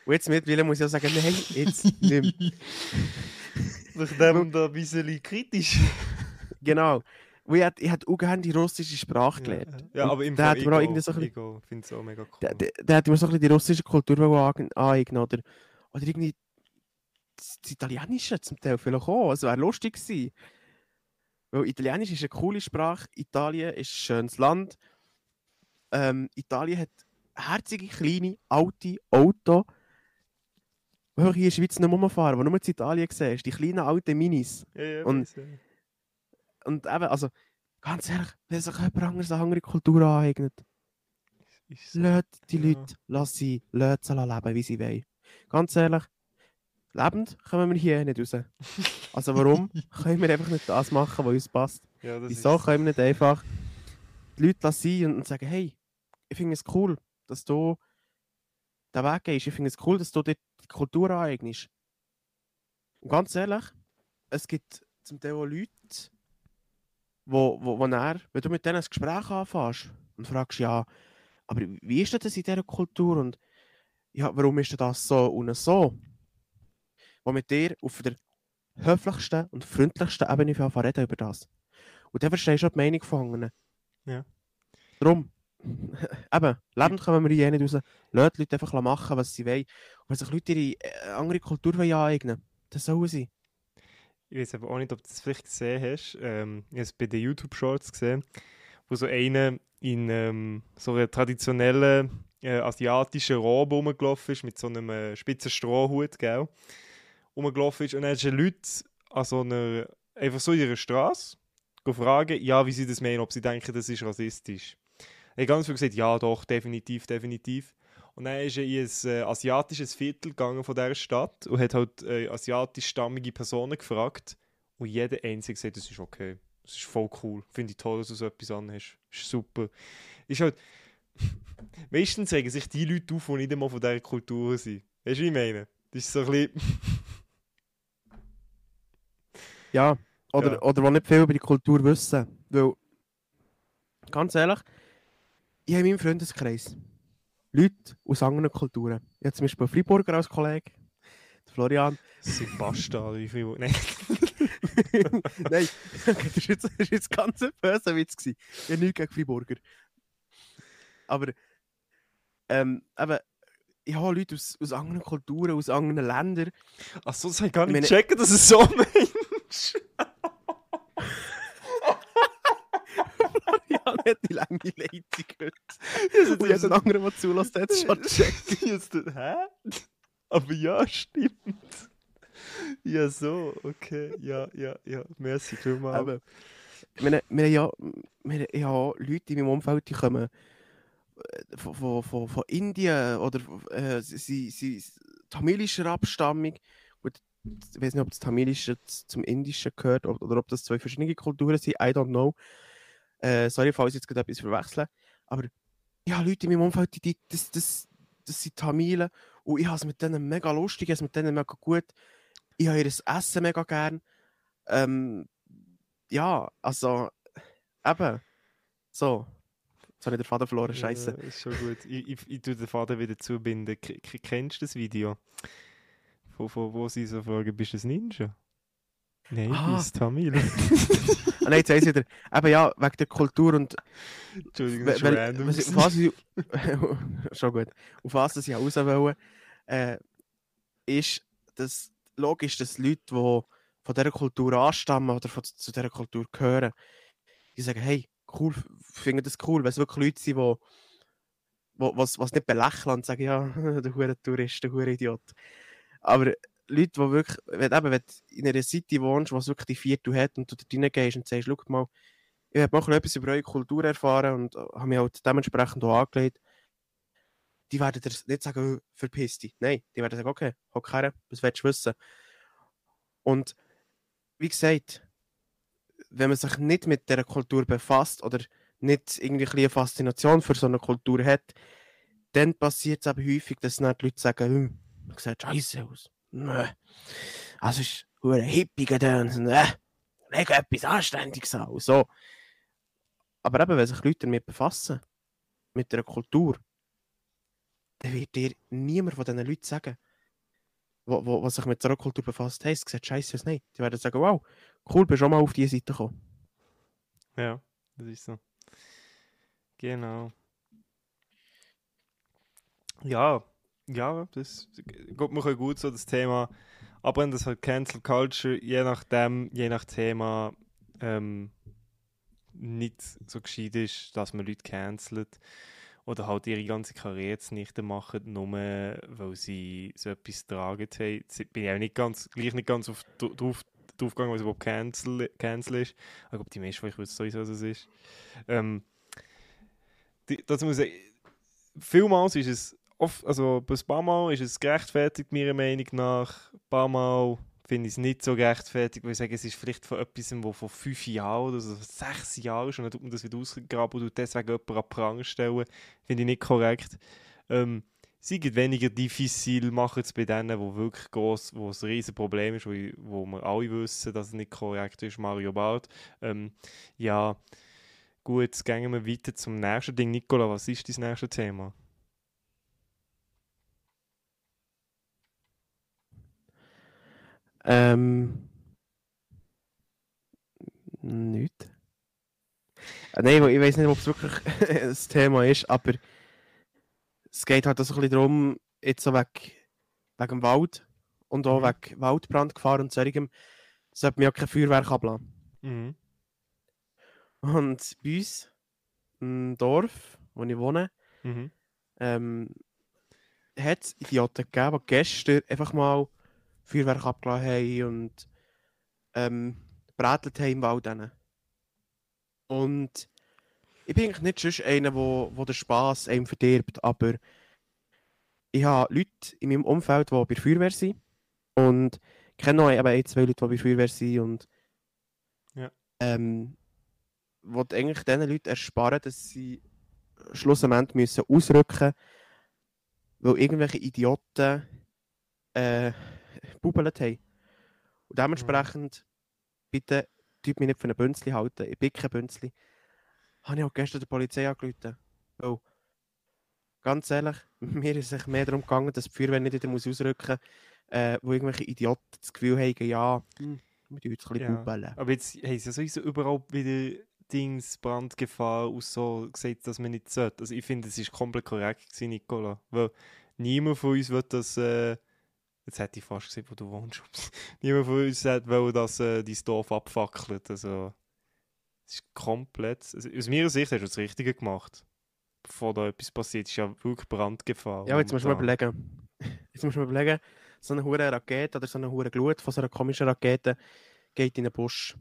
Und jetzt mittlerweile muss ich auch sagen, nein, jetzt nicht mehr. (laughs) Nachdem da ein bisschen kritisch. (laughs) Genau. Ich hätte, ich hätte auch gerne die russische Sprache gelernt. Ja, Und aber im da Fall hat man auch Ego, irgendwie so ein bisschen- Ego finde es auch mega cool. Da, da, da hätte man so ein bisschen die russische Kultur aneignen oder, oder irgendwie das, das Italienische zum Teil vielleicht auch. Es wäre lustig gewesen. Weil Italienisch ist eine coole Sprache, Italien ist ein schönes Land. ähm, Italien hat herzige, kleine, alte Autos, die hier in der Schweiz nicht rumfahren, die nur in Italien siehst. Die kleinen, alten Minis. Ja, ja, Und- weiss, ja. Und eben, also, ganz ehrlich, wenn sich jemand anderes eine andere Kultur aneignet, so. Lasst die Ja. Leute, lass sie, lasst sie leben, wie sie wollen. Ganz ehrlich, lebend kommen wir hier nicht raus. (laughs) Also warum können wir einfach nicht das machen, was uns passt? Ja, Wieso können wir nicht einfach die Leute lassen und, sagen, hey, ich finde es cool, dass du den Weg gehst. Ich finde es cool, dass du die Kultur aneignest. Und ganz ehrlich, es gibt zum Teil auch Leute, wo, wo, wo dann, wenn du mit denen ein Gespräch anfängst und fragst, ja, aber wie ist das in dieser Kultur und ja, warum ist das so und so? Wo mit dir auf der höflichsten und freundlichsten Ebene reden über das. Und dann verstehst du auch die Meinung von anderen. Ja. Darum, (laughs) eben, lebend kommen wir hier nicht raus. Lasst die Leute einfach machen, was sie wollen. Und wenn sich Leute ihre äh, andere Kultur wollen aneignen dann sollen sie. Ich weiß aber auch nicht, ob du das vielleicht gesehen hast. Ähm, ich habe es bei den YouTube-Shorts gesehen, wo so einer in ähm, so einer traditionellen äh, asiatischen Robe rumgelaufen ist, mit so einem äh, spitzen Strohhut, gell? Rumgelaufen ist. Und dann hast du Leute an so einer, einfach so in ihrer Straße fragen, ja, wie sie das meinen, ob sie denken, das ist rassistisch. Er hat ganz viel gesagt, ja, doch, definitiv, definitiv. Und dann ist er in ein äh, asiatisches Viertel gegangen von dieser Stadt und hat halt äh, asiatischstammige Personen gefragt. Und jeder einzige gesagt, das ist okay. Das ist voll cool. Finde ich toll, dass du so etwas anhast. Ist super. Ist halt... (laughs) Meistens regen sich die Leute auf, die nicht einmal von dieser Kultur sind. Weißt du, wie ich meine? Das ist so ein bisschen... (laughs) Ja, oder, Ja. oder die nicht viel über die Kultur wissen. Weil, ganz ehrlich, ich habe in meinem Freundeskreis Leute aus anderen Kulturen. Ich habe zum Beispiel einen Freiburger als Kollege, Florian. Das sind wie viel... Nein. (laughs) Nein, okay, das war jetzt, das ist jetzt ganz ein böser Witz. Gewesen. Ich habe nichts gegen Freiburger. Aber, ähm, eben, ich habe Leute aus, aus anderen Kulturen, aus anderen Ländern. Achso, das habe ich gar nicht meine- gecheckt, dass es so meinst. Habe nicht die lange Leitung gehört. Und jeder andere, der zulässt, hat es schon gecheckt. (laughs) Hä? Aber ja, stimmt. Ja, so, okay. Ja, ja, ja. Merci vielmals. Aber, ich meine, wir haben ja, wir haben ja Leute in meinem Umfeld, die kommen äh, von, von, von, von Indien oder äh, sie, sie tamilischer Abstammung. Gut, ich weiß nicht, ob das Tamilische zum Indischen gehört oder, oder ob das zwei verschiedene Kulturen sind. I don't know. Äh, sorry, falls ich jetzt gerade etwas verwechseln. Aber ja, Leute in meinem Umfeld, die, die, das, das, das sind Tamilen und ich habe es mit denen mega lustig, ich habe es mit denen mega gut. Ich habe ihr Essen mega gern. Ähm, ja, also, eben. So. Jetzt habe ich den Faden verloren, scheiße. Ja, ist schon gut. Ich, ich, ich tue den Faden wieder zubinden. K- kennst du das Video? Von, von wo sie so fragen, bist du ein Ninja? Nein, Ah. bin Tamil. (laughs) Ah, nein, jetzt weiss ich wieder. Eben ja, wegen der Kultur und. Entschuldigung, das ist weil- random. was was ich, (laughs) schon gut. Auf was ich raus wollte, äh, ist, dass logisch, dass Leute, die von dieser Kultur anstammen oder von, zu dieser Kultur gehören, die sagen, hey, cool, finden das cool, weil es wirklich Leute sind, die wo, was, was nicht belächeln und sagen, ja, (laughs) der hure Tourist, der hure Idiot. Aber Leute, die wirklich, wenn, eben, wenn du in einer City wohnst, was wirklich die Viertel hat und du dort reingehst und sagst, schau mal, ich habe mal etwas über eure Kultur erfahren und äh, habe mich halt dementsprechend auch angelegt. Die werden dir nicht sagen, «Oh, verpiss dich. Nein, die werden sagen, okay, hock her, was willst du wissen? Und wie gesagt, wenn man sich nicht mit dieser Kultur befasst oder nicht irgendwie eine Faszination für so eine Kultur hat, dann passiert es eben häufig, dass dann die Leute sagen, hm, sieht scheiße aus. Nö. Also ist ein Hippie gedöns. Nö. Leg etwas Anständiges an. So. Aber eben, wenn sich Leute damit befassen, mit der Kultur, dann wird dir niemand von diesen Leuten sagen, wo, was sich mit einer Kultur befasst, hey, es sieht scheiße aus. Nein, die werden sagen, wow, cool, bist schon mal auf diese Seite gekommen. Ja, das ist so. Genau. Ja, ja, das geht mir gut so das Thema. Aber das halt Cancel Culture, je nachdem, je nach Thema, ähm, nicht so gescheit ist, dass man Leute cancelt. oder halt ihre ganze Karriere nicht machen, nur weil sie so etwas tragen haben. Jetzt bin ich auch nicht ganz, gleich nicht ganz auf, drauf, drauf gegangen, was überhaupt cancel, cancel ist. Ich glaube, die meisten von euch wissen sowieso, was es ist. Ähm, die, dazu muss ich vielmals ist es oft, also ein paar Mal ist es gerechtfertigt, meiner Meinung nach. Ein paar Mal finde ich es nicht so gerechtfertigt, weil ich sage, es ist vielleicht von etwas, wo vor fünf Jahren oder so sechs Jahren schon, dann tut man das wieder ausgraben und deswegen jemanden an Prang stellen, finde ich nicht korrekt. Ähm, sie geht weniger diffizil machen es bei denen, wo wirklich groß, wo es ein riesen Problem ist, wo, wo wir alle wissen, dass es nicht korrekt ist, Mario Barth. Ähm, ja, gut, gehen wir weiter zum nächsten Ding. Nicola, was ist dein nächstes Thema? Ähm. Nicht. Äh, nein, ich weiß nicht, ob es wirklich (laughs) ein Thema ist, aber es geht halt so ein bisschen darum, jetzt so weg, wegen dem Wald und auch mhm. wegen Waldbrandgefahr und solchem, sollte man ja kein Feuerwerk ablassen. Mhm. Und bei uns im Dorf, wo ich wohne, mhm. ähm, hat es Idioten gegeben, die gestern einfach mal Feuerwerk abgelassen haben und ähm, brätelt haben im Wald. Dann. Und ich bin eigentlich nicht schon einer, wo, wo der Spass einem verdirbt, aber ich habe Leute in meinem Umfeld, die bei der Feuerwehr sind und ich kenne noch eben ein, zwei Leute, die bei der Feuerwehr sind und ja. ähm, wollte eigentlich diesen Leuten ersparen, dass sie schlussendlich müssen ausrücken weil irgendwelche Idioten äh, bubelt haben. Und dementsprechend, mhm. bitte, tut mich nicht für einen Bünzli halten. Ich bin kein Bünzli. Habe ich auch gestern der Polizei angerufen. Weil, ganz ehrlich, (laughs) mir ist es mehr darum gegangen, dass die Feuerwehr nicht wieder muss ausrücken muss, äh, wo irgendwelche Idioten das Gefühl haben, ja, hm, wir tun jetzt ein bisschen ja. Aber jetzt haben sie ja sowieso überall wieder Dings, Brandgefahr und so gesagt, dass man nicht sollte. Also ich finde, es ist komplett korrekt gewesen, Nicola. Weil niemand von uns wird das... Äh, Jetzt hätte ich fast gesehen, wo du wohnst. (laughs) Niemand von uns will, dass äh, dein Dorf abfackelt. Also, es ist komplett. Also, aus meiner Sicht hast du das Richtige gemacht. Bevor da etwas passiert, ist ja wirklich Brandgefahr. Ja, jetzt musst du mal überlegen. (laughs) Jetzt musst du mal überlegen, so eine hohe Rakete oder so eine hohe Glut von so einer komischen Rakete geht in den Busch.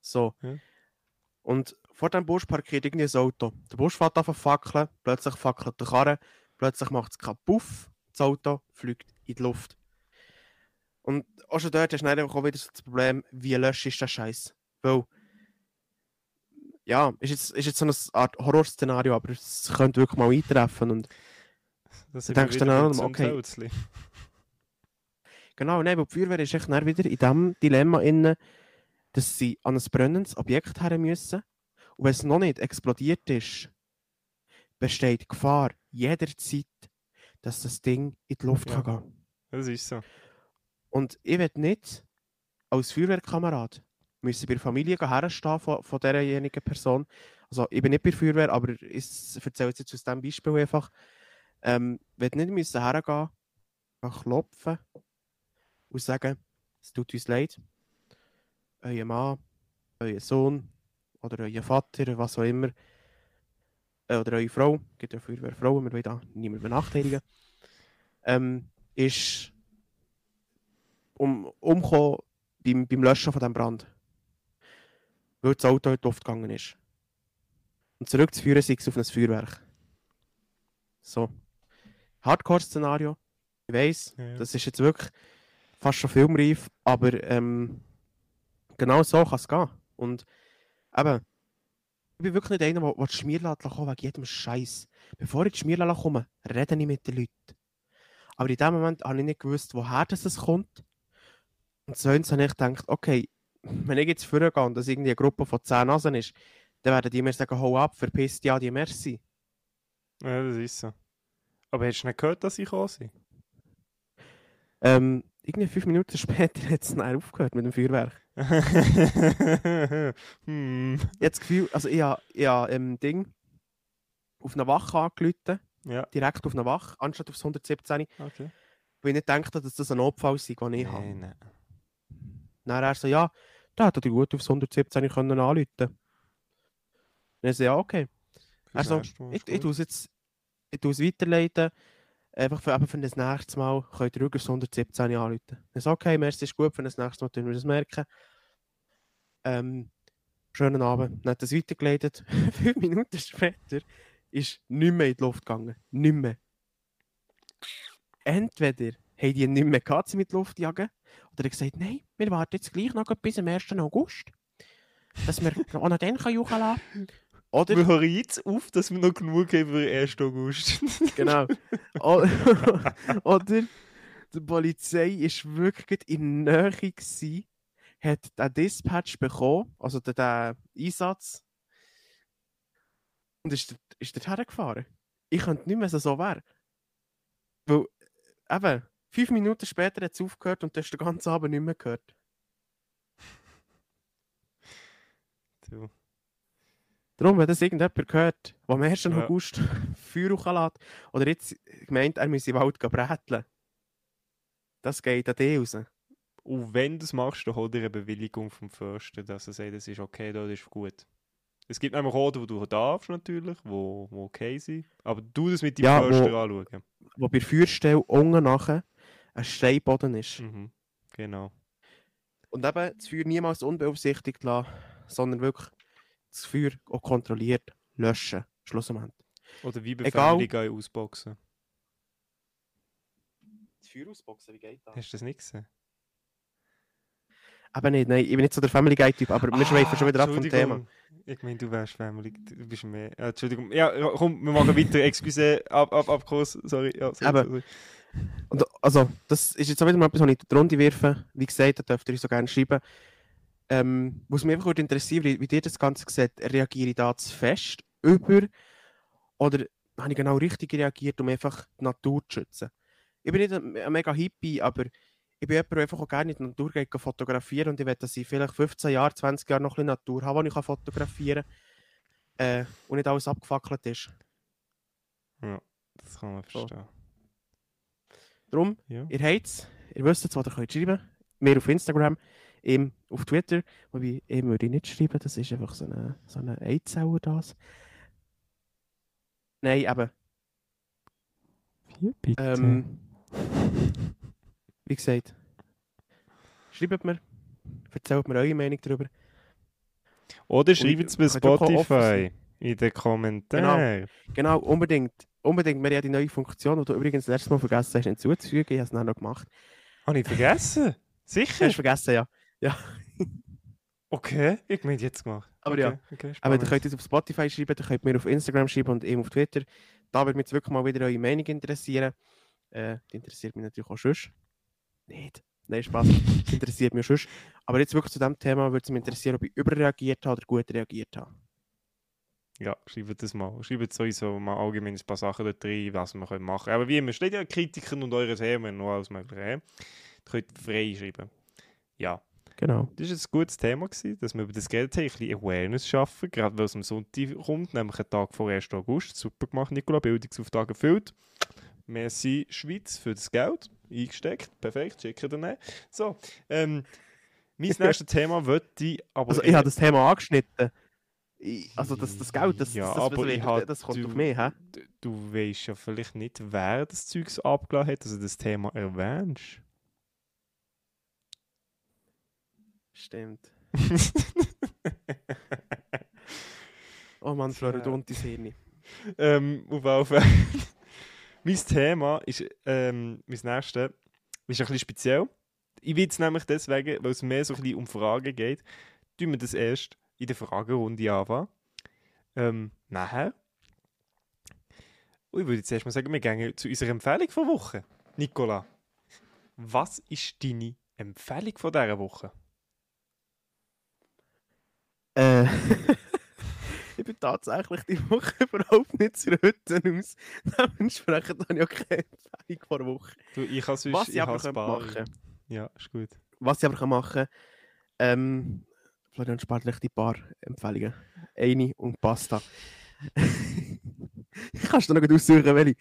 So. Ja. Und vor dem Busch parkiert irgendwie ein Auto. Der Busch fährt auf fackeln, plötzlich fackelt der Karre, plötzlich macht es Puff, das Auto fliegt in die Luft. Und auch schon dort hast du dann auch wieder das Problem, wie löscht ist das Scheiß? Weil, ja, ist jetzt, ist jetzt so eine Art Horrorszenario, aber es könnte wirklich mal eintreffen und das du denkst dann an, okay. (laughs) Genau, nein, weil die Feuerwehr ist echt wieder in diesem Dilemma inne, dass sie an ein brennendes Objekt her müssen und wenn es noch nicht explodiert ist, besteht Gefahr jederzeit, dass das Ding in die Luft ja, kann gehen. Das ist so. Und ich will nicht als Feuerwehrkamerad müssen bei der Familie herstehen von, von derjenigen Person. Also ich bin nicht bei der Feuerwehr, aber ich erzähle jetzt aus diesem Beispiel einfach. Ähm, will nicht müssen hergehen, klopfen und sagen, es tut uns leid. Euer Mann, euer Sohn oder euer Vater, was auch immer, äh, oder eure Frau, gibt ja Feuerwehrfrauen, wir wollen da niemand benachteiligen, ähm, ist um, umgekommen beim, beim Löschen von diesem Brand. Weil das Auto die Luft gegangen ist. Und zurückzuführen sei es auf ein Feuerwerk. So. Hardcore-Szenario. Ich weiss, ja, ja. das ist jetzt wirklich fast schon filmreif, aber ähm, genau so kann es gehen. Und eben, ich bin wirklich nicht einer, der, der die Schmierladen kommen wegen jedem Scheiß. Bevor ich die Schmierladen komme, rede ich mit den Leuten. Aber in dem Moment habe ich nicht gewusst, woher das kommt. Und sonst habe ich gedacht, okay, wenn ich jetzt vorgehe und das irgendwie eine Gruppe von 10 Nasen ist, dann werden die mir sagen, hau ab, verpiss ja die Merci. Ja, das ist so. Aber hast du nicht gehört, dass ich gekommen bin? Ähm, irgendwie fünf Minuten (laughs) später hat es dann aufgehört mit dem Feuerwerk. (laughs) hm. Jetzt Gefühl, also ich habe, ich habe ähm, Ding auf eine Wache angerufen. Ja. Direkt auf eine Wache, anstatt aufs 117. Okay. Weil ich nicht dachte, dass das ein Notfall sei, den ich nee, habe. Nee. Dann er so, ja, da hätte er gut aufs 117 können anrufen. Dann so, ja, okay. Also, ich, ich tue es jetzt ich tue es weiterleiten. Einfach für, eben für das nächste Mal könnt ihr ruhig 117 anrufen. Ich sage, okay, merci, ist gut, für das nächste Mal tun wir das merken. Ähm, schönen Abend. Dann hat das weitergeleitet. (laughs) Fünf Minuten später ist nicht mehr in die Luft gegangen. Nicht mehr. Entweder haben die nicht mehr sie mit Luft jagen, oder er gesagt, nein, wir warten jetzt gleich noch bis am 1. August. Dass wir (laughs) auch noch dann juchen lassen Oder, Wir hören jetzt auf, dass wir noch genug haben für den 1. August. (laughs) genau. (laughs) Oder die Polizei ist wirklich in der Nähe gewesen, hat den Dispatch bekommen, also den, den Einsatz, und ist, dort- ist dort hergefahren. Ich könnte nicht mehr so so wäre. Weil, eben, fünf Minuten später hat es aufgehört und du hast den ganzen Abend nicht mehr gehört. Du. Darum, wenn das irgendjemand gehört, der am 1. Ja. August (laughs) Feuer hochlässt, oder jetzt gemeint, er müsse im Wald bräteln, das geht an dich raus. Und wenn du es machst, dann hol dir eine Bewilligung vom Förster, dass er sagt, das ist okay, das ist gut. Es gibt nämlich Orte, wo du darfst natürlich, wo, wo okay sind. Aber du das mit deinem Ja, Förster wo- anschauen. Wo bei Feuerstelle unten nachher ein Steinboden ist. Mhm. Genau. Und eben das Feuer niemals unbeaufsichtigt lassen, sondern wirklich das Feuer auch kontrolliert löschen. Schlussendlich. Oder wie. Befehle ausboxen. Das Feuer ausboxen, wie geht das? Hast du das nicht gesehen? Eben nicht, nein, ich bin nicht so der Family Guy-Typ, aber wir schweifen schon wieder ab vom Thema. Ah. Ich meine, du wärst Family. Du bist mehr. Ja, Entschuldigung. Ja, ja, komm, wir machen weiter. Excuse. Ab, ab, ab, Kurs. Sorry. Ja, sorry, Aber- sorry. Und, also, das ist jetzt auch wieder mal etwas, was ich in die Runde werfe. Wie gesagt, da dürft ihr euch so gerne schreiben. Ähm, was mich einfach würde interessieren, wie, wie ihr das Ganze seht, reagiere ich da zu fest über oder habe ich genau richtig reagiert, um einfach die Natur zu schützen? Ich bin nicht ein, ein mega Hippie, aber ich bin jemand, der einfach auch gerne in die Natur geht, fotografieren und ich will, dass ich vielleicht 15 Jahre, 20 Jahre noch ein bisschen Natur habe, die ich fotografieren kann äh, und nicht alles abgefackelt ist. Das kann man So. Darum, Ja. Ihr habt es, ihr wisst jetzt, was ihr könnt schreiben. Mir auf Instagram, ihm auf Twitter. Wobei, ihm würde ich nicht schreiben, das ist einfach so eine, so eine Eizauer das. Nein, eben. Hier, bitte. Ähm, (laughs) wie gesagt, schreibt mir, erzählt mir eure Meinung darüber. Oder schreibt es bei Spotify in den Kommentaren. Genau, unbedingt. Unbedingt, wir haben ja die neue Funktion, die du übrigens letztes Mal vergessen hast hinzuzufügen. Ich habe es dann noch gemacht. Habe ich vergessen? Sicher? Hast du vergessen, ja. (laughs) Okay, ich meine jetzt gemacht. Aber okay, ja. Okay, Aber ihr könnt es auf Spotify schreiben, ihr könnt mir auf Instagram schreiben und eben auf Twitter. Da würde mich jetzt wirklich mal wieder eure Meinung interessieren. Äh, die interessiert mich natürlich auch schon. Nicht. Nein, Spaß. Das interessiert mich schon. Aber jetzt wirklich zu dem Thema würde es mich interessieren, ob ich überreagiert habe oder gut reagiert habe. Ja, schreibt das mal. Schreibt sowieso mal allgemein ein paar Sachen dort rein, was wir können machen können. Aber wie immer, steht ja Kritiken und eure Themen noch alles Mögliche. Ihr könnt frei schreiben. Ja, Genau. das war ein gutes Thema, gewesen, dass wir über das Geld haben, ein bisschen Awareness schaffen, gerade weil es am Sonntag kommt, nämlich einen Tag vor 1. August. Super gemacht, Nicola, Bildungsauftrag erfüllt. Merci Schweiz für das Geld eingesteckt. Perfekt, schicken dann. So, ähm, mein (laughs) nächstes Thema wird ich aber... Also ich habe das Thema angeschnitten. Also das, das Geld, das, Ja, das, das, aber das, ich das, hab- das kommt du- auf mich, hä? Du weißt ja vielleicht nicht, wer das Zeugs abgeladen hat, dass du das Thema erwähnst. Stimmt. (laughs) Oh Mann, Floridontis Hirni. ähm, auf Fall. (laughs) mein Thema ist, ähm, mein nächstes, ist ein bisschen speziell. Ich will es nämlich deswegen, weil es mehr so ein bisschen um Fragen geht, tun wir das erst in der Fragerunde anfangen. Ähm, nachher. Und ich würde jetzt erst mal sagen, wir gehen zu unserer Empfehlung von Woche. Nicola, was ist deine Empfehlung von dieser Woche? Äh, (laughs) ich bin tatsächlich die Woche überhaupt nicht zu Rütten aus. Dementsprechend habe ich auch keine Empfehlung vor der Woche. Du, ich kann sonst, Was ich aber has könnte paar- machen Ja, ist gut. Was ich aber kann machen ähm, Florian spart die paar Empfehlungen. Eine und Pasta. (laughs) Kannst du noch gut aussuchen, welche?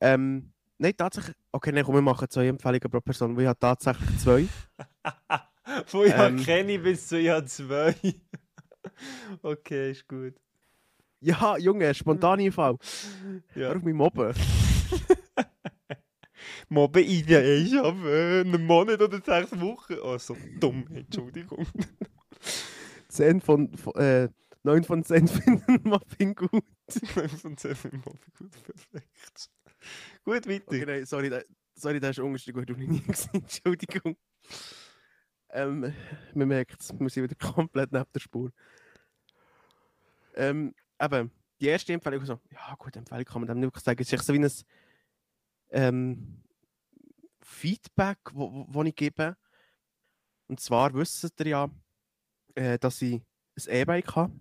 Ähm, nein, tatsächlich. Okay, nein, komm, wir machen zwei Empfehlungen pro Person, weil ich habe tatsächlich zwei. (laughs) Von Jahr Ähm. kenne ich bis zu Jahr zwei. (laughs) okay, ist gut. Ja, Junge, spontane Fall. Hör Ja. auf mich mobben. Mobben der ist auf einen Monat oder sechs Wochen. Oh, so dumm, Entschuldigung. 10 von, von äh, 9 (laughs) (laughs) von 10 finden Muffin gut. Von 10 für Mobbing, gut, perfekt. Gut, weiter. Okay, nein, sorry, da, sorry, das ist ungünstig, gut, du nie (laughs) gesehen, Entschuldigung. Ähm, man merkt es, wir sind wieder komplett neben der Spur. Ähm, eben, die erste Empfehlung, so, ja gut, Empfehlung kann man dem nicht wirklich sagen, es ist so wie ein ähm, Feedback, wo ich gebe. Und zwar wisst ihr ja, äh, dass ich ein E-Bike habe.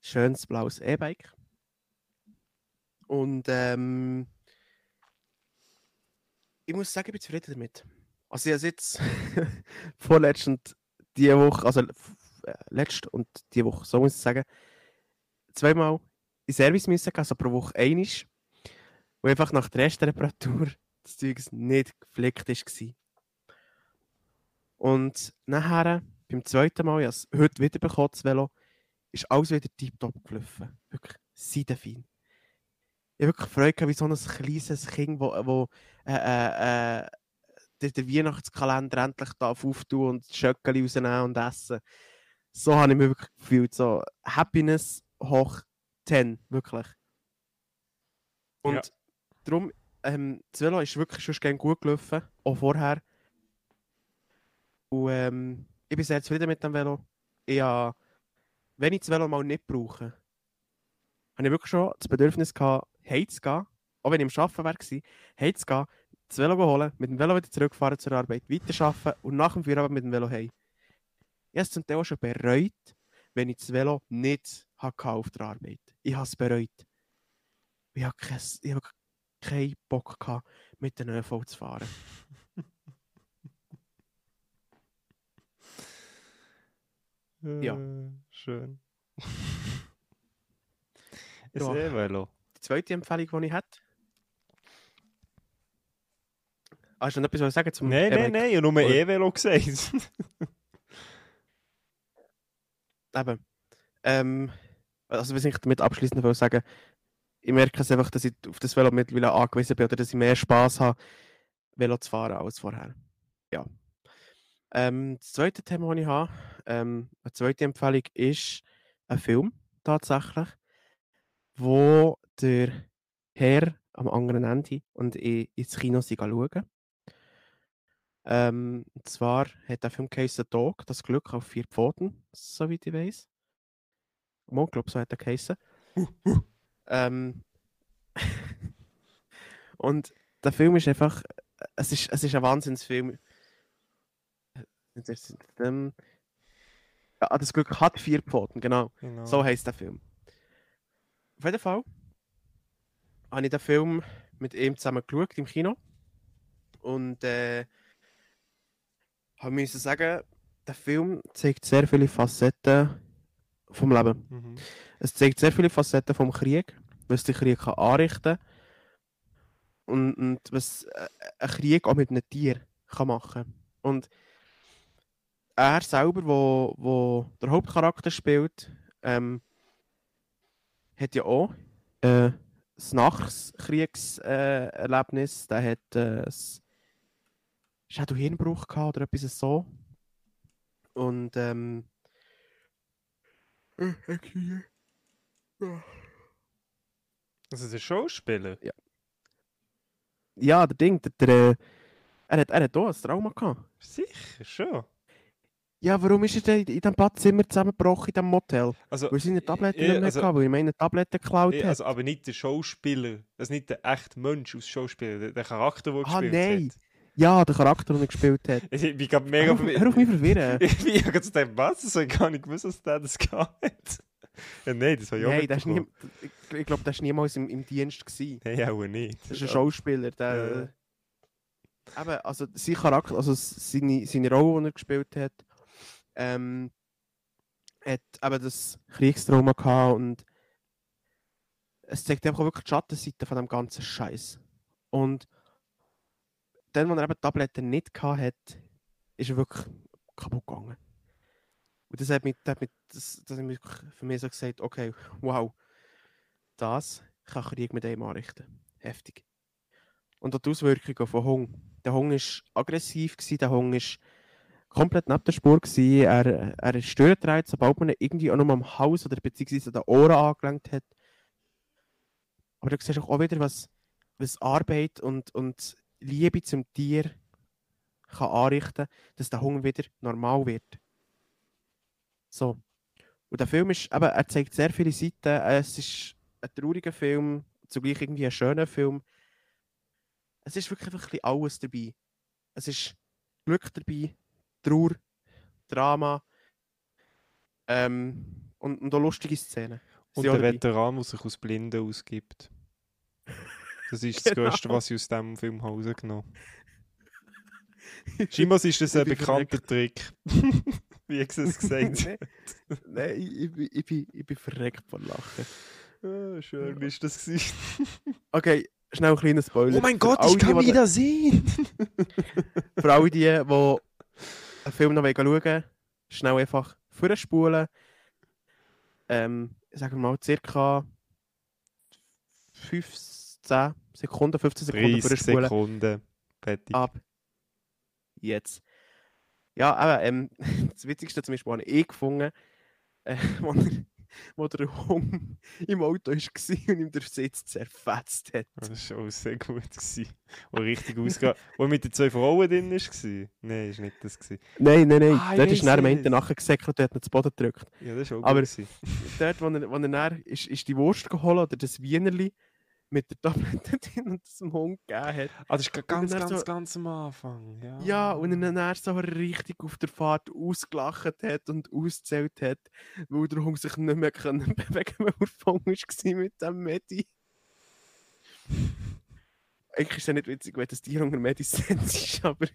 Schönes blaues E-Bike. Und ähm, ich muss sagen, ich bin zufrieden damit. Also ich habe jetzt (laughs) vorletzt und die Woche, also äh, letzt und die Woche, so muss ich sagen, zweimal in Service müssen also pro Woche einisch, wo einfach nach der ersten Reparatur (laughs) das Zeug nicht gepflegt war. Und nachher, beim zweiten Mal, ich habe es heute wieder bekommen, das Velo, ist alles wieder tiptop gelaufen. Wirklich seidenfein. Ich habe wirklich Freude wie so ein kleines Kind, wo, wo äh, äh, äh, den, den Weihnachtskalender endlich darf auftun und Schöckeli rausnehmen und essen. So habe ich mich wirklich gefühlt. So Happiness hoch 10, wirklich. Und Ja. darum, ähm, das Velo ist wirklich schon gut gelaufen, auch vorher. Und ähm, ich bin sehr zufrieden mit dem Velo. Ich habe, wenn ich das Velo mal nicht brauche, habe ich wirklich schon das Bedürfnis gehabt, heimzugehen, auch wenn ich am Arbeiten war, heimzugehen, das Velo holen, mit dem Velo wieder zurückfahren zur Arbeit, weiterarbeiten und nach dem Feierabend mit dem Velo heim. Ich habe zum Teil auch schon bereut, wenn ich das Velo nicht hatte auf der Arbeit. Ich habe es bereut. Ich habe keinen Bock gehabt, mit den ÖV zu fahren. Ja. Äh, Schön. Ein Ja. E-Velo. Die zweite Empfehlung, die ich hätte. Ah, hast du noch etwas sagen zum Nein, nein, nein, ich habe nur E-Velo gesagt. (laughs) Eben. Ähm, also, was ich damit abschließend will sagen, ich merke es einfach, dass ich auf das Velo mittlerweile angewiesen bin oder dass ich mehr Spaß habe, Velo zu fahren als vorher. Ja. Ähm, das zweite Thema, das ich habe, ähm, eine zweite Empfehlung ist ein Film, tatsächlich, wo der Herr am anderen Ende und ich ins Kino schauen. Ähm, und zwar hat der Film geheißen Dog, das Glück auf vier Pfoten, soweit ich weiß. Ich glaube, so hat er geheißen. ähm, (laughs) und der Film ist einfach, es ist, es ist ein Wahnsinnsfilm. Ja, das Glück hat vier Pfoten, genau. Genau. So heisst der Film. Auf jeden Fall habe ich den Film mit ihm zusammen geschaut im Kino. Und äh, habe müssen sagen, der Film zeigt sehr viele Facetten vom Leben. Mhm. Es zeigt sehr viele Facetten vom Krieg, was der Krieg kann anrichten und, und was äh, ein Krieg auch mit einem Tier kann machen Und er selber, wo, wo der Hauptcharakter spielt, ähm, hat ja auch äh, ein Nachkriegserlebnis. Äh, der hat äh, ein Schädelhirnbruch gehabt oder etwas so. Und ähm, äh. Ja. Also der Schauspieler? Ja, der Ding, der, der, äh, er, hat, er hat auch ein Trauma gehabt. Sicher, schon. Ja, warum ist er denn in diesem Badzimmer zusammengebrochen, in diesem Motel? Also, Weil seine Tabletten äh, nicht mehr also- gehabt, weil ich meine Tabletten geklaut hat. also, aber nicht der Schauspieler. Also nicht der echte Mensch aus Schauspieler, der, der Charakter, der Ah, gespielt nein. hat. Ja, der Charakter, den er gespielt hat. (laughs) Ich bin gerade mega Hör auf, hör auf mich verwirren. (laughs) Ich bin ja gerade zu dem was, ich gar nicht gewusst, dass der das gehabt hat. (laughs) Ja, nein, das war ja Nein, nie, ich, ich glaube, der war niemals im, im Dienst. Gewesen. Nein, auch nicht. Das ist ein Schauspieler, der... Ja. Eben, also sein Charakter, also seine, seine Rolle, die er gespielt hat, ähm, hat eben das Kriegstrauma gehabt und es zeigt einfach wirklich die Schattenseite von dem ganzen Scheiß. Und dann, als er eben die Tabletten nicht gehabt hat, ist er wirklich kaputt gegangen. Und das hat mich, das hat mich, das, das hat mich für mich so gesagt, okay, wow, das kann Krieg mit einem anrichten. Heftig. Und auch die Auswirkungen von Hung. Der Hung war aggressiv, der Hung war komplett neben der Spur. Gewesen. Er, er ist störend, sobald man ihn irgendwie auch noch am Haus oder beziehungsweise an den Ohren angelenkt hat. Aber du siehst auch wieder, was, was Arbeit und, und Liebe zum Tier kann anrichten, dass der Hunger wieder normal wird. So. Und der Film ist, eben, er zeigt sehr viele Seiten. Es ist ein trauriger Film, zugleich irgendwie ein schöner Film. Es ist wirklich einfach ein bisschen alles dabei. Es ist Glück dabei, Trauer, Drama ähm, und, und auch lustige Szenen. Und der. Veteran, der sich aus Blinden ausgibt. Das ist das (laughs) Genau. Größte, was ich aus diesem Film rausgenommen habe. (laughs) Scheinbar ist das ein bekannter Trick. (laughs) Wie ich es gesagt habe. Nein, Nein, ich, ich, bin- ich, bin, ich bin verreckt von Lachen. Ah, schön ist das gewesen. Okay, schnell ein kleiner Spoiler. Oh mein Gott, ich kann wieder sehen! Für alle die, die einen Film noch schauen schnell einfach vorspulen. Ähm, sagen wir mal circa 15 Sekunden, 15 Sekunden 30 vorspulen. Sekunden. Fertig. ab jetzt. Ja, aber ähm, (laughs) das Witzigste zum Beispiel habe ich gefunden, äh, (laughs) wo, er, der Hund im Auto war und ihm der Sitz zerfetzt hat. Das war auch sehr gut. Gewesen. Und richtig ausgegangen. Wo er mit den zwei Frauen drin war? Nein, ist nicht das. Gewesen. Nein, nein, nein. Ah, dort ist er am Ende es. nachher gesäckelt und hat ihn zu Boden gedrückt. Ja, das war auch Aber- gut. Gewesen. Dort, wo er, wo er dann ist, ist die Wurst geholt oder das Wienerli mit der Tablette (laughs) drin und das dem Hund gegeben hat. Ah, das ist ganz, ganz, so- ganz am Anfang. Ja, Ja, und er dann so richtig auf der Fahrt ausgelacht hat und ausgezählt hat, weil der Hund sich nicht mehr können (laughs) bewegen weil er voll war mit dem Medi. Eigentlich ist es ja nicht witzig, wenn das Tier unter Medizins (laughs) ist, aber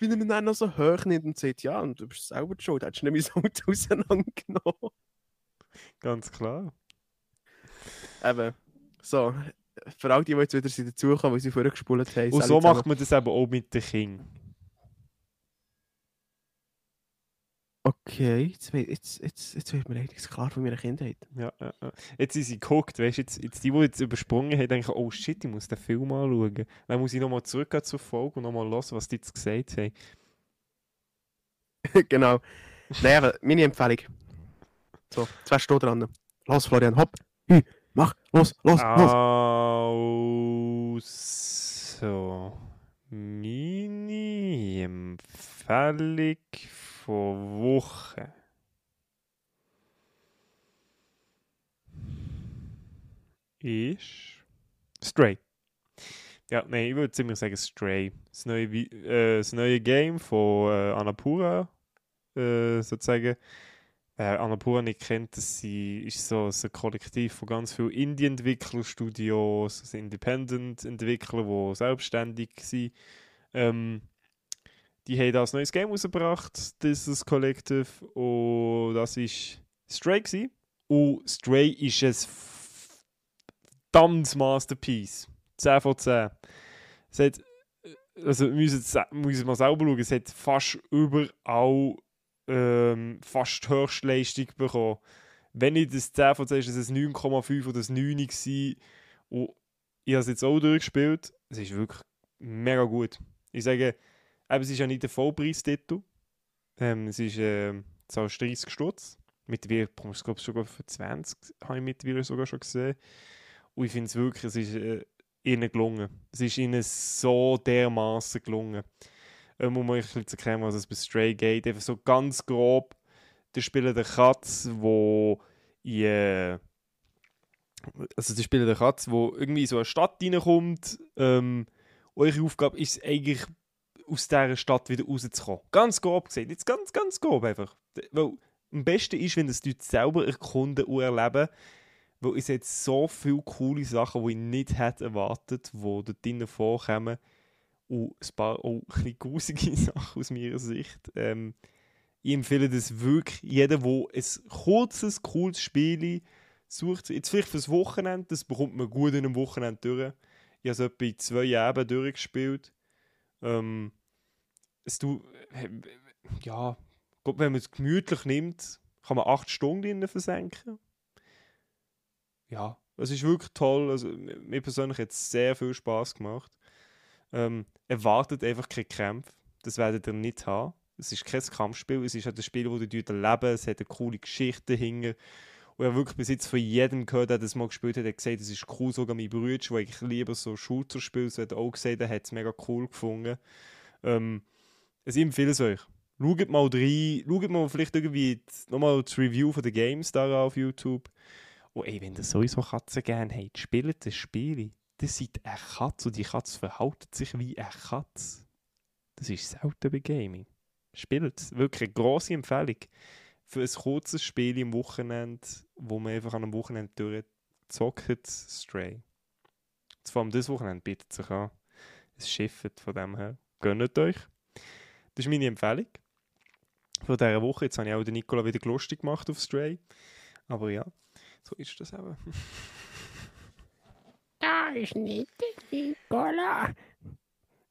wenn er ihn dann noch so hoch nimmt und sagt, ja, und du bist selber schuld, hättest du nicht mein Auto auseinandergenommen. Ganz klar. Eben, so, für all die, die jetzt wieder dazukommen, weil sie vorher gespult haben. Und alle so zusammen. macht man das eben auch mit den Kindern. Okay, jetzt, jetzt, jetzt, jetzt wird mir einiges klar von meiner Kindheit. Ja, ja, ja. Jetzt sind sie geguckt, weißt du, jetzt, jetzt die, die jetzt übersprungen haben, denken, oh shit, ich muss den Film anschauen. Dann muss ich nochmal zurückgehen zur Folge und nochmal hören, was die jetzt gesagt haben. (laughs) genau. Nein, aber meine Empfehlung. So, wärst du dran. Los, Florian, hopp. Hü, mach, los, los, los. Also, meine Empfehlung von Woche. Ist Stray. Ja, nein, ich würde ziemlich sagen Stray. Das neue, äh, das neue Game von äh, Annapura, äh, sozusagen. Wer Annapura nicht kennt, das sie- ist so ein Kollektiv von ganz vielen Indie-Entwicklerstudios, also Independent-Entwickler, die selbstständig sind. Ähm, die haben da ein neues Game rausgebracht, dieses Collective, und das ist Stray gewesen. Und Stray ist ein verdammtes Masterpiece. 10 von 10. Es hat, also wir müssen, müssen wir selber schauen, es hat fast überall ähm, fast Höchstleistung bekommen. Wenn nicht das 10 von 10 ist, es ein 9,5 oder ein 9 gewesen. Und ich habe es jetzt auch durchgespielt. Es ist wirklich mega gut. Ich sage, eben, es ist ja nicht der Vollpreistitel. Ähm, es ist zahlst 30 Stutz. Mittlerweile bekommst es, glaube ich, sogar für 20, habe ich mittlerweile sogar schon gesehen. Und ich finde es wirklich, es ist äh, ihnen gelungen. Es ist ihnen so dermaßen gelungen. Ähm, um euch ein zu erklären, was es bei Stray geht. Einfach so ganz grob, der spielt der Katz, wo in, äh, also der spielt der Katz, wo irgendwie so eine Stadt reinkommt. Ähm, eure Aufgabe ist eigentlich, aus dieser Stadt wieder rauszukommen. Ganz grob gesehen. Jetzt ganz, ganz grob einfach. Weil am besten ist, wenn das die Leute selber erkunden und erleben. Weil es hat so viele coole Sachen, die ich nicht hätte erwartet, die dort drinnen vorkommen. Und ein paar auch (laughs) ein grusige (laughs) Sachen aus meiner Sicht. Ähm, ich empfehle das wirklich jedem, der ein kurzes, cooles Spiel sucht. Jetzt vielleicht fürs Wochenende, das bekommt man gut in einem Wochenende durch. Ich habe es etwa in zwei Jahren durchgespielt. Ähm, es du, ja, Gut, wenn man es gemütlich nimmt, kann man acht Stunden drinnen versenken. Ja, es ist wirklich toll. Also, mir persönlich hat es sehr viel Spaß gemacht. Ähm, erwartet einfach keine Kämpfe. Das werdet ihr nicht haben. Es ist kein Kampfspiel, es ist halt ein Spiel, wo du dort erleben. Es hat eine coole Geschichte dahinter. Und ich habe wirklich bis jetzt von jedem gehört, der das mal gespielt hat, hat gesagt, es ist cool. Sogar mein Bruder, der eigentlich lieber so Shooter spielt, hat auch gesagt, er hat es mega cool gefunden. Ähm, also ich empfehle es euch. Schaut mal rein, schaut mal vielleicht irgendwie die- nochmal das Review von den Games da auf YouTube. Und ey, wenn ihr sowieso Katzen gerne habt, spielt das Spiel. Das seid eine Katze und die Katze verhält sich wie eine Katze. Das ist selten bei Gaming. Spielt es. Wirklich eine grosse Empfehlung. Für ein kurzes Spiel im Wochenende, wo man einfach an einem Wochenende durchzockt, Stray. Vor allem das Wochenende bietet sich an. Es schifft von dem her. Gönnt euch. Das ist meine Empfehlung von dieser Woche. Jetzt habe ich auch den Nikola wieder lustig gemacht auf Stray. Aber ja, so ist das eben. (laughs) Da ist nicht Nicola.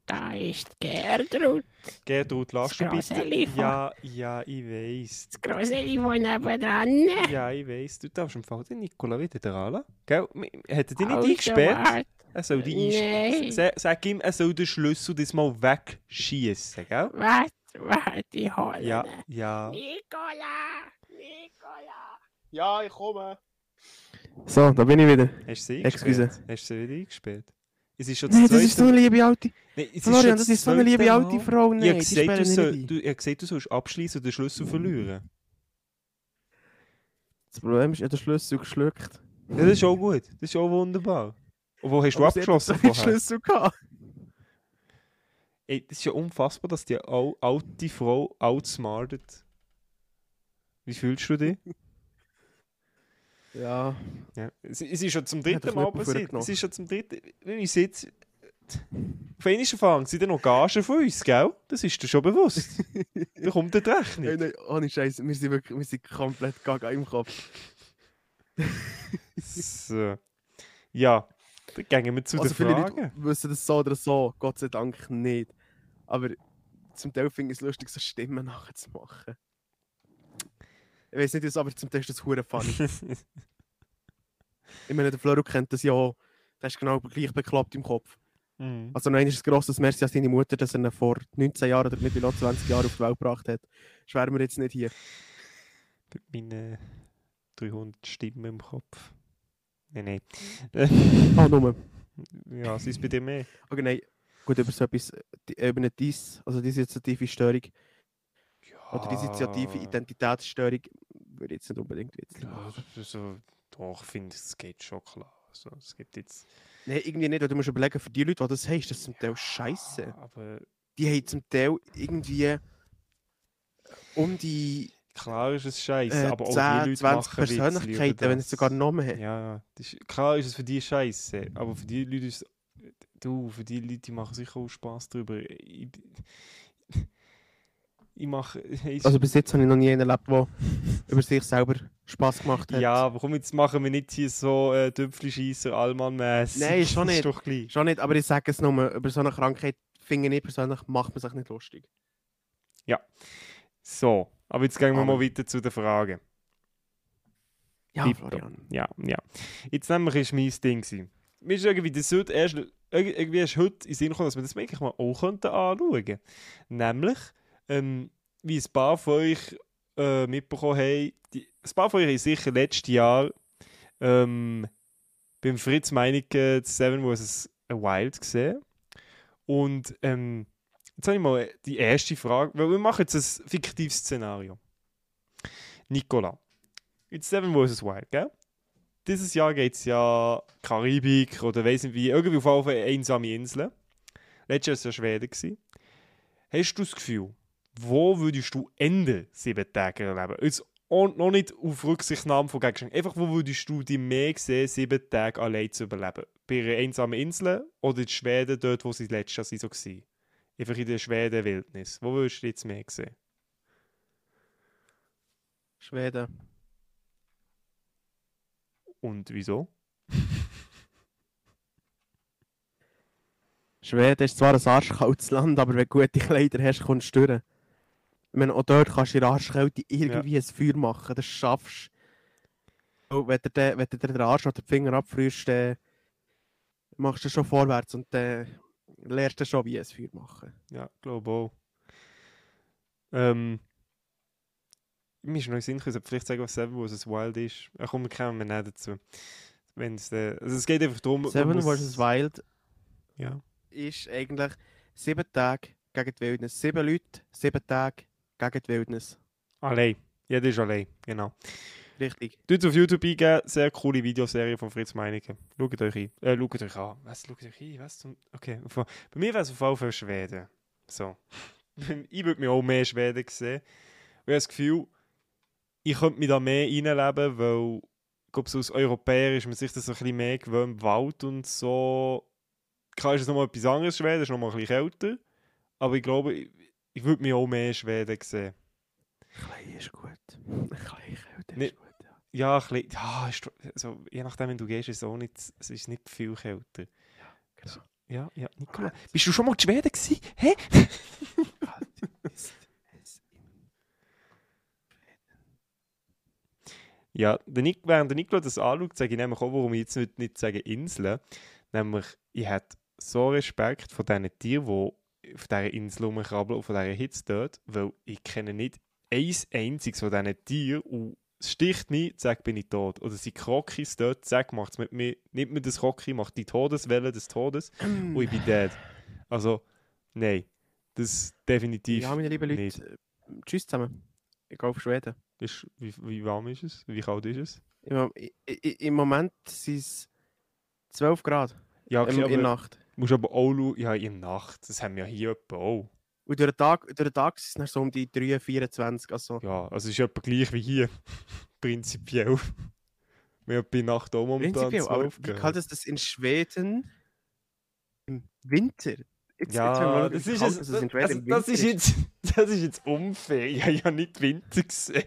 Da ist Gertrud, Gertrud, lachst du bitte? Ja, ja, ich weiß. das große von nebenan. Ja, ich weiß. Du darfst im Fall den Nikola wieder dran. Gell? Hat er dich nicht eingesperrt? Er soll dich Nein. einsperren. Sag, ihm, er soll den Schlüssel das mal wegschießen, gell? Warte, warte, ich hole Ja, ja. Nicola, Nicola. Ja, ich komme. So, da bin ich wieder. Hast du sie Excuse. eingesperrt? Hast du sie wieder eingesperrt? Es ist schon das Nein, das ist so eine liebe alte. Nein, es Florian, schon das ist so eine liebe alte. Frau. Ich Nein, habe die gesagt, du, sperren soll, nicht du, ich habe gesagt, du sollst abschließen und den Schlüssel verlieren. Das Problem ist, er hat den Schlüssel geschluckt. Ja, das ist auch gut. Das ist auch wunderbar. Und wo hast du Aber sie hat abgeschlossen (laughs) viel vorher? Schlüssel gehabt. Ey, das ist ja unfassbar, dass die al alte Frau outsmartet. Wie fühlst du dich? (laughs) Ja. Ja. Es, es ist schon zum dritten Mal passiert. Es ist schon zum dritten... Wenn ich sitze... Auf einmal fangen sie dann noch Gagen von uns, gell? Das ist dir schon bewusst. da kommt die Rechnung. Nein, nein, ohne Scheiße, wir sind wirklich wir sind komplett gaga im Kopf. So. Ja, dann gehen wir zu also den viele Fragen. Leute wissen das so oder so, Gott sei Dank nicht. Aber zum Teil finde ich es lustig, so Stimmen nachzumachen. Ich weiß nicht, aber zum Teil ist das hure funny. (laughs) ich meine, der Floro kennt das ja auch. Der ist genau gleich bekloppt im Kopf. Mhm. Also nein, ist ein grosses Merci an seine Mutter, dass er ihn vor 19 Jahren oder nicht 20 Jahren auf die Welt gebracht hat. Schwärmen wir jetzt nicht hier. Mit meinen 300 Stimmen im Kopf. Nein, nein. (laughs) Ah, nur. ja, es ist bei dir mehr. Okay, nein. Gut, über so etwas, die- über eine DIS, also dissoziative Störung, oder dissoziative Identitätsstörung, würde ich jetzt nicht unbedingt witzig Ja, also, doch, ich finde, es geht schon klar. Also, es gibt jetzt... Nein, irgendwie nicht, du musst überlegen, für die Leute, die das haben, ist das zum Teil scheiße. Aber Die haben zum Teil irgendwie um die klar ist es scheiße, äh, aber auch 10, die Leute 20 machen Witze über Persönlichkeiten, wenn es sogar noch mehr Ja, ja. Ist, klar ist es für die scheiße, aber für die Leute ist es... Du, für die Leute, die machen sicher auch Spass drüber. Ich, ich mache... (laughs) ich- Also bis jetzt habe ich noch nie einen erlebt, der über sich selber Spass gemacht hat. Ja, aber komm, jetzt machen wir nicht hier so äh, Tüpfelscheisser, allmann-mässig. Nein, schon (laughs) Das nicht. ist doch gleich. Schon nicht, aber ich sage es nur, über so eine Krankheit finde ich persönlich, macht man sich nicht lustig. So, aber jetzt gehen wir mal Amen. weiter zu den Fragen. Ja, Tipptopp. Florian. Ja, ja. Jetzt nämlich ist mein Ding gewesen. Mir ist irgendwie das heute erst, irg- irgendwie erst heute in Sinn gekommen, dass wir das wirklich mal auch könnten anschauen könnten. Nämlich, ähm, wie ein paar von euch äh, mitbekommen haben, die, ein paar von euch haben sicher letztes Jahr ähm, beim Fritz Meinecke Seven vs. Wild gesehen. Und ähm, jetzt habe ich mal die erste Frage, weil wir machen jetzt ein fiktives Szenario. Nicola, jetzt Seven vs. Wild, gell? Dieses Jahr geht es ja Karibik oder weiss nicht wie, irgendwie auf eine einsame Insel. Letztes Jahr war es ja Schweden. Hast du das Gefühl, wo würdest du Ende sieben Tage erleben? Jetzt auch noch nicht auf Rücksichtnahme von Gegenständen. Einfach, wo würdest du dich mehr sehen, sieben Tage allein zu überleben? Bei einer einsamen Insel oder in Schweden, dort, wo sie letztes Jahr so waren? Einfach in der Schweden-Wildnis. Wo würdest du jetzt mehr sehen? Schweden. Und wieso? (laughs) Schweden ist zwar ein arschkaltes Land, aber wenn du gute Kleider hast, kommst du durch. Ich meine, auch dort kannst du in Arschkälte irgendwie ein Feuer machen. Das schaffst du. Und Wenn du dir wenn du dir den Arsch oder den Finger abfrierst, dann machst du schon vorwärts und dann lernst du schon, wie ein Feuer machen. Ja, glaube auch. Ähm, mir ist noch in den Sinn ich sollte vielleicht sagen, was Seven vs. Wild ist. Ach komm, kommen wir nicht dazu. Wenn's, äh, also es geht einfach darum... Seven vs. Wild Ja. ist eigentlich sieben Tage gegen die Wildnis. Sieben Leute, sieben Tage gegen die Wildnis. Allein. Jeder ist allein, genau. Richtig. Tut auf YouTube eingeben, sehr coole Videoserie von Fritz Meinecke. Schaut euch ein. Äh, schaut euch an. Was, schaut euch ein? Was zum... Okay, bei mir wäre es auf jeden Fall Schweden. So. (laughs) ich würde mich auch mehr Schweden sehen. Ich habe das Gefühl, ich könnte mich da mehr reinleben, weil ich glaube, so als Europäer ist man sich das ein bisschen mehr gewöhnt, Wald und so. Klar ist es nochmal etwas anderes, Schweden ist nochmal ein bisschen kälter. Aber ich glaube, ich, würde mich auch mehr Schweden sehen. Klein ist gut. Klein Nicht- ist gut, ja. Ja, ein bisschen, ja also, je nachdem, wenn du gehst, ist es auch nicht, es ist nicht viel kälter. Genau. Ja, ja, Nicola. Bist du schon mal in Schweden gewesen? Hä? Im- Ja, der Nick, während der Nicola das anschaut, sage ich nämlich auch, warum ich jetzt nicht, nicht sage Inseln. Nämlich, ich hätte so Respekt vor diesen Tieren, die auf dieser Insel rumkrabbeln und von dieser Hitze dort, weil ich kenne nicht ein einziges von diesen Tieren und es sticht mich, zack, bin ich tot. Oder sind Krokis dort, zack, macht es mit mir, nimmt mir das Kroki, macht die Todeswelle des Todes und ich bin dead. Also, nein, das definitiv Ja, meine lieben Leute, nicht. äh, tschüss zusammen. Ich gehe auf Schweden. Ist, wie, wie warm ist es? Wie kalt ist es? Im, Im Moment sind es 12 Grad Ja, okay, in der aber Nacht. Musst aber auch schauen, ja, in der Nacht, das haben wir ja hier etwa auch. Und durch den Tag, durch den Tag sind es so um die 3, 24. Also, Ja, also es ist etwa gleich wie hier, (laughs) prinzipiell. (laughs) Wir haben bei Nacht auch momentan prinzipiell. Aber 12 wie kalt ist das in Schweden im Winter? Jetzt, Ja, jetzt das ist, kalt es das, also, das, ist jetzt, (laughs) das ist jetzt unfair. Ich habe ja nicht Winter gesehen.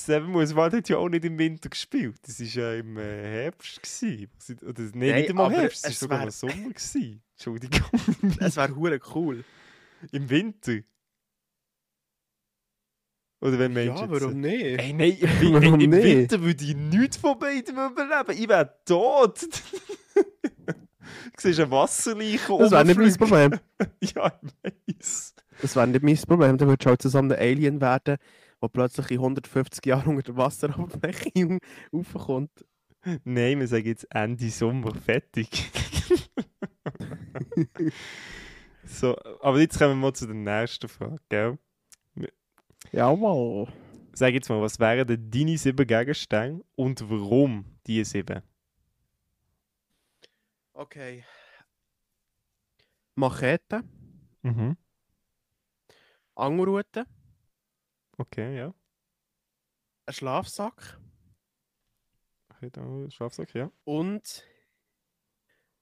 Jetzt. Seven Moons Wild hat ja auch nicht im Winter gespielt. Das war ja im äh, Herbst. Gewesen. Oder, nee, Nein, nicht einmal Herbst, es war sogar noch Sommer. Gewesen. (laughs) Entschuldigung. Es wäre hure cool. Im Winter? Oder wenn Ja, Menschen. warum nicht? Ey, nein, im, Warum im? Winter würde ich nichts von beiden überleben. Ich wäre tot. (laughs) du siehst ein Wasserleichen Das wäre nicht mein. Problem. (laughs) Ja, ich weiß. Das wäre nicht mein Problem. Dann würdest du halt zusammen Alien werden, der plötzlich in 150 Jahren unter der Wasseroberfläche (laughs) raufkommt. Nein, wir sagen jetzt Ende Sommer fertig. (laughs) so, aber jetzt kommen wir mal zu der nächsten Frage, gell? Ja, mal. Sag jetzt mal, was wären denn deine sieben Gegenstände und warum die sieben? Okay. Machete, Mhm. Angelrute, Okay, ja. ein Schlafsack Okay, Schlafsack, ja. und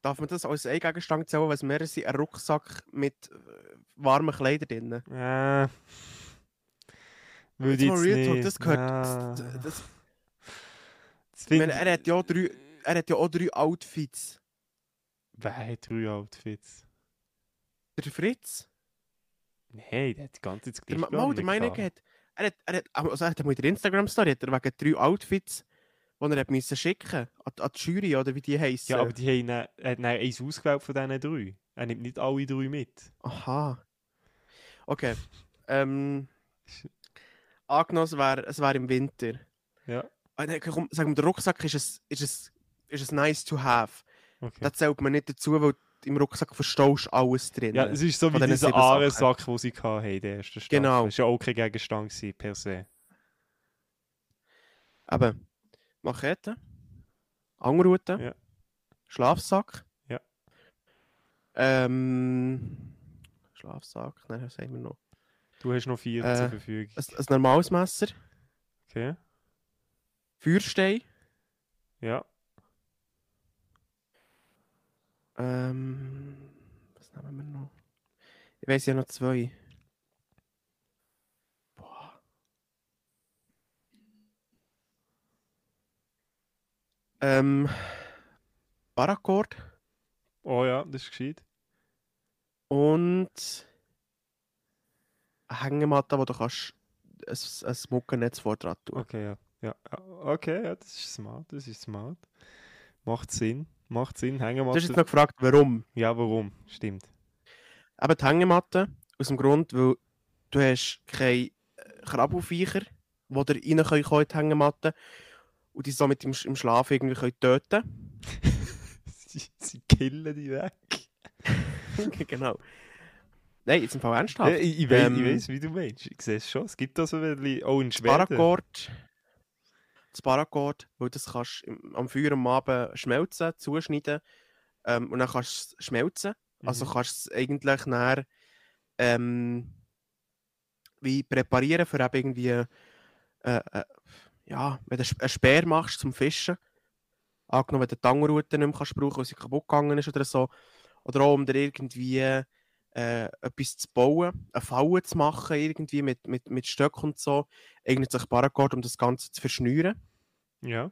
darf man das als ein Gegenstand zählen, weil es mehr sind, ein Rucksack mit äh, warmen Kleidern drin? Äh. Würde Jetzt Real Talk, das gehört. Ah. Das, das, Das meine, er, hat ja auch drei, er hat ja auch drei Outfits. Wer hat drei Outfits? Der Fritz, Nein, der hat die ganze Zeit das mal, der Meinung hat, er hat, er hat, also er hat in der Instagram-Story er wegen drei Outfits, die er hat müssen schicken an, an die Jury, oder wie die heißen. Ja, aber die haben, dann- er hat dann eins ausgewählt von diesen drei. Er nimmt nicht alle drei mit. Aha. Okay. Ähm, angenommen, es wäre es wär im Winter. Ja. Ah, nein, komm, sag mal, der Rucksack ist es, ist es, ist es nice to have. Okay. Das zählt man nicht dazu, weil im Rucksack verstaust du alles drin. Ja, es ist so wie dieser. Ahrensack, den sie hatten in der ersten Staffel. Genau. Das war ja auch kein Gegenstand gewesen, per se. Eben, Machete, Angelrute, Ja. Schlafsack. Ja. Ähm, Schlafsack, nein, was haben wir noch? Du hast noch vier Äh, zur Verfügung. Ein, ein normales Messer, Okay. Feuerstein, Ja. Ähm, was nehmen wir noch? Ich weiß ja noch zwei. Boah. Ähm, Paracord, Oh ja, das ist gescheit. und eine Hängematte, wo du kannst ein, ein Muckennetz vor dran tun. Okay, ja. ja. ja, Okay, ja, das ist smart, das ist smart. Macht Sinn, macht Sinn. Du hast Hängematte. jetzt noch gefragt, warum? Ja, warum? Stimmt. Eben die Hängematte, aus dem Grund, weil du hast keine äh, Krabbelfiecher, die da rein können in die Hängematte und die somit im, im Schlaf irgendwie können töten (laughs) sie, sie killen die weg. (laughs) Genau. Nein, jetzt im Fall ernsthaft. Ja, ich, ich, weiß, Ähm, weiß, wie du meinst. Ich sehe es schon. Es gibt da so ein bisschen, auch in Schweden. Paracord, das Paracord, weil das kannst du im- am Feuer am Abend schmelzen, zuschneiden ähm, und dann kannst du es schmelzen. Also Mhm. kannst du es eigentlich nachher ähm, wie präparieren für eben irgendwie äh, äh, ja, wenn du einen einen Speer machst zum Fischen. Angenommen, wenn du die Tangerrute nicht mehr kannst brauchen, weil sie kaputt gegangen ist oder so. Oder auch, um dir irgendwie äh, etwas zu bauen, eine Falle zu machen, irgendwie mit, mit, mit Stöcken und so. Eignet sich Paracord, um das Ganze zu verschnüren. Ja.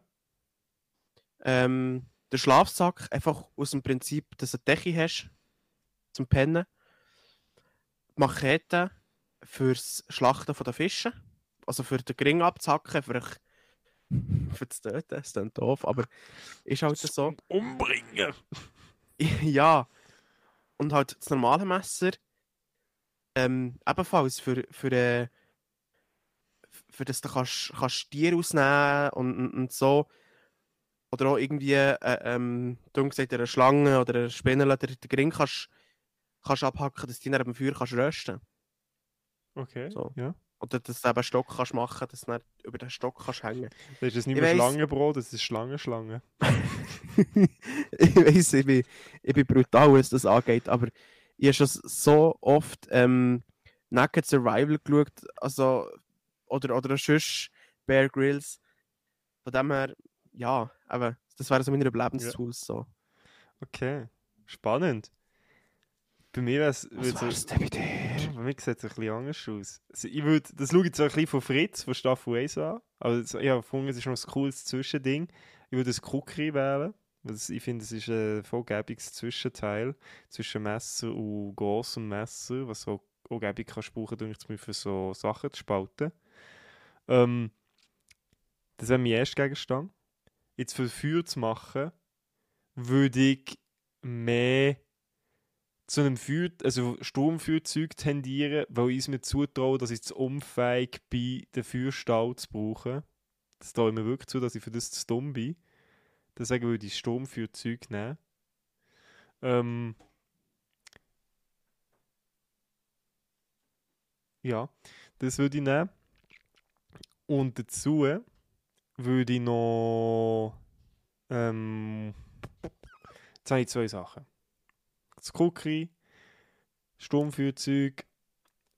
Ähm, der Schlafsack, einfach aus dem Prinzip, dass du eine Decke hast zum Pennen. Die Machete fürs Schlachten der Fische. Also für den Gring abzuhacken, für, für das Töten. Das klingt doof, aber ist halt so. Umbringen! (laughs) ja. Und halt das normale Messer ähm, ebenfalls für, für, äh, für das du kannst, kannst Tiere ausnehmen und, und, und so. Oder auch irgendwie, äh, ähm, du gesagt, eine Schlange oder eine Spinne, der, der Gring kannst, kannst abhacken, dass du die dann am Feuer kannst rösten Okay, So. ja. Oder dass du eben einen Stock kannst machen dass du dann über den Stock kannst hängen Das ist nicht Ich mehr Schlangenbrot, das ist Schlangenschlange. (laughs) ich weiß, ich bin, ich bin brutal, was das angeht, aber ich habe schon so oft ähm, Naked Survival geschaut, also, oder, oder sonst Bear Grylls. Von dem her, ja, aber das wäre so meine Überlebenstools. So. Okay, spannend. Bei mir wäre es... Was wär's denn bei dir? Bei mir sieht es ein bisschen anders aus. Also ich würd, das schaue ich zwar ein bisschen von Fritz, von Staffel 1 an, aber das, ich habe gefunden, es ist noch ein cooles Zwischending. Ich würde ein Cookery wählen, das, ich finde, es ist ein vollgäbiges Zwischenteil zwischen Messer und großem Messer, was so auch gäbig kannst brauchen, ich, für so Sachen zu spalten. Ähm, das wäre mein erster Gegenstand. Jetzt für Feuer zu machen, würde ich mehr zu einem Feuer, also Sturmfeuerzeug tendieren, weil ich es mir zutraue, dass ich es unfähig bin, den Feuerstall zu brauchen. Das traue ich mir wirklich zu, dass ich für das zu dumm bin. Deswegen würde ich Sturmfeuerzeug nehmen. Ähm, ja, das würde ich nehmen. Und dazu würde ich noch. Ähm, jetzt habe ich zwei Sachen das Cookie, Sturmfeuerzeug,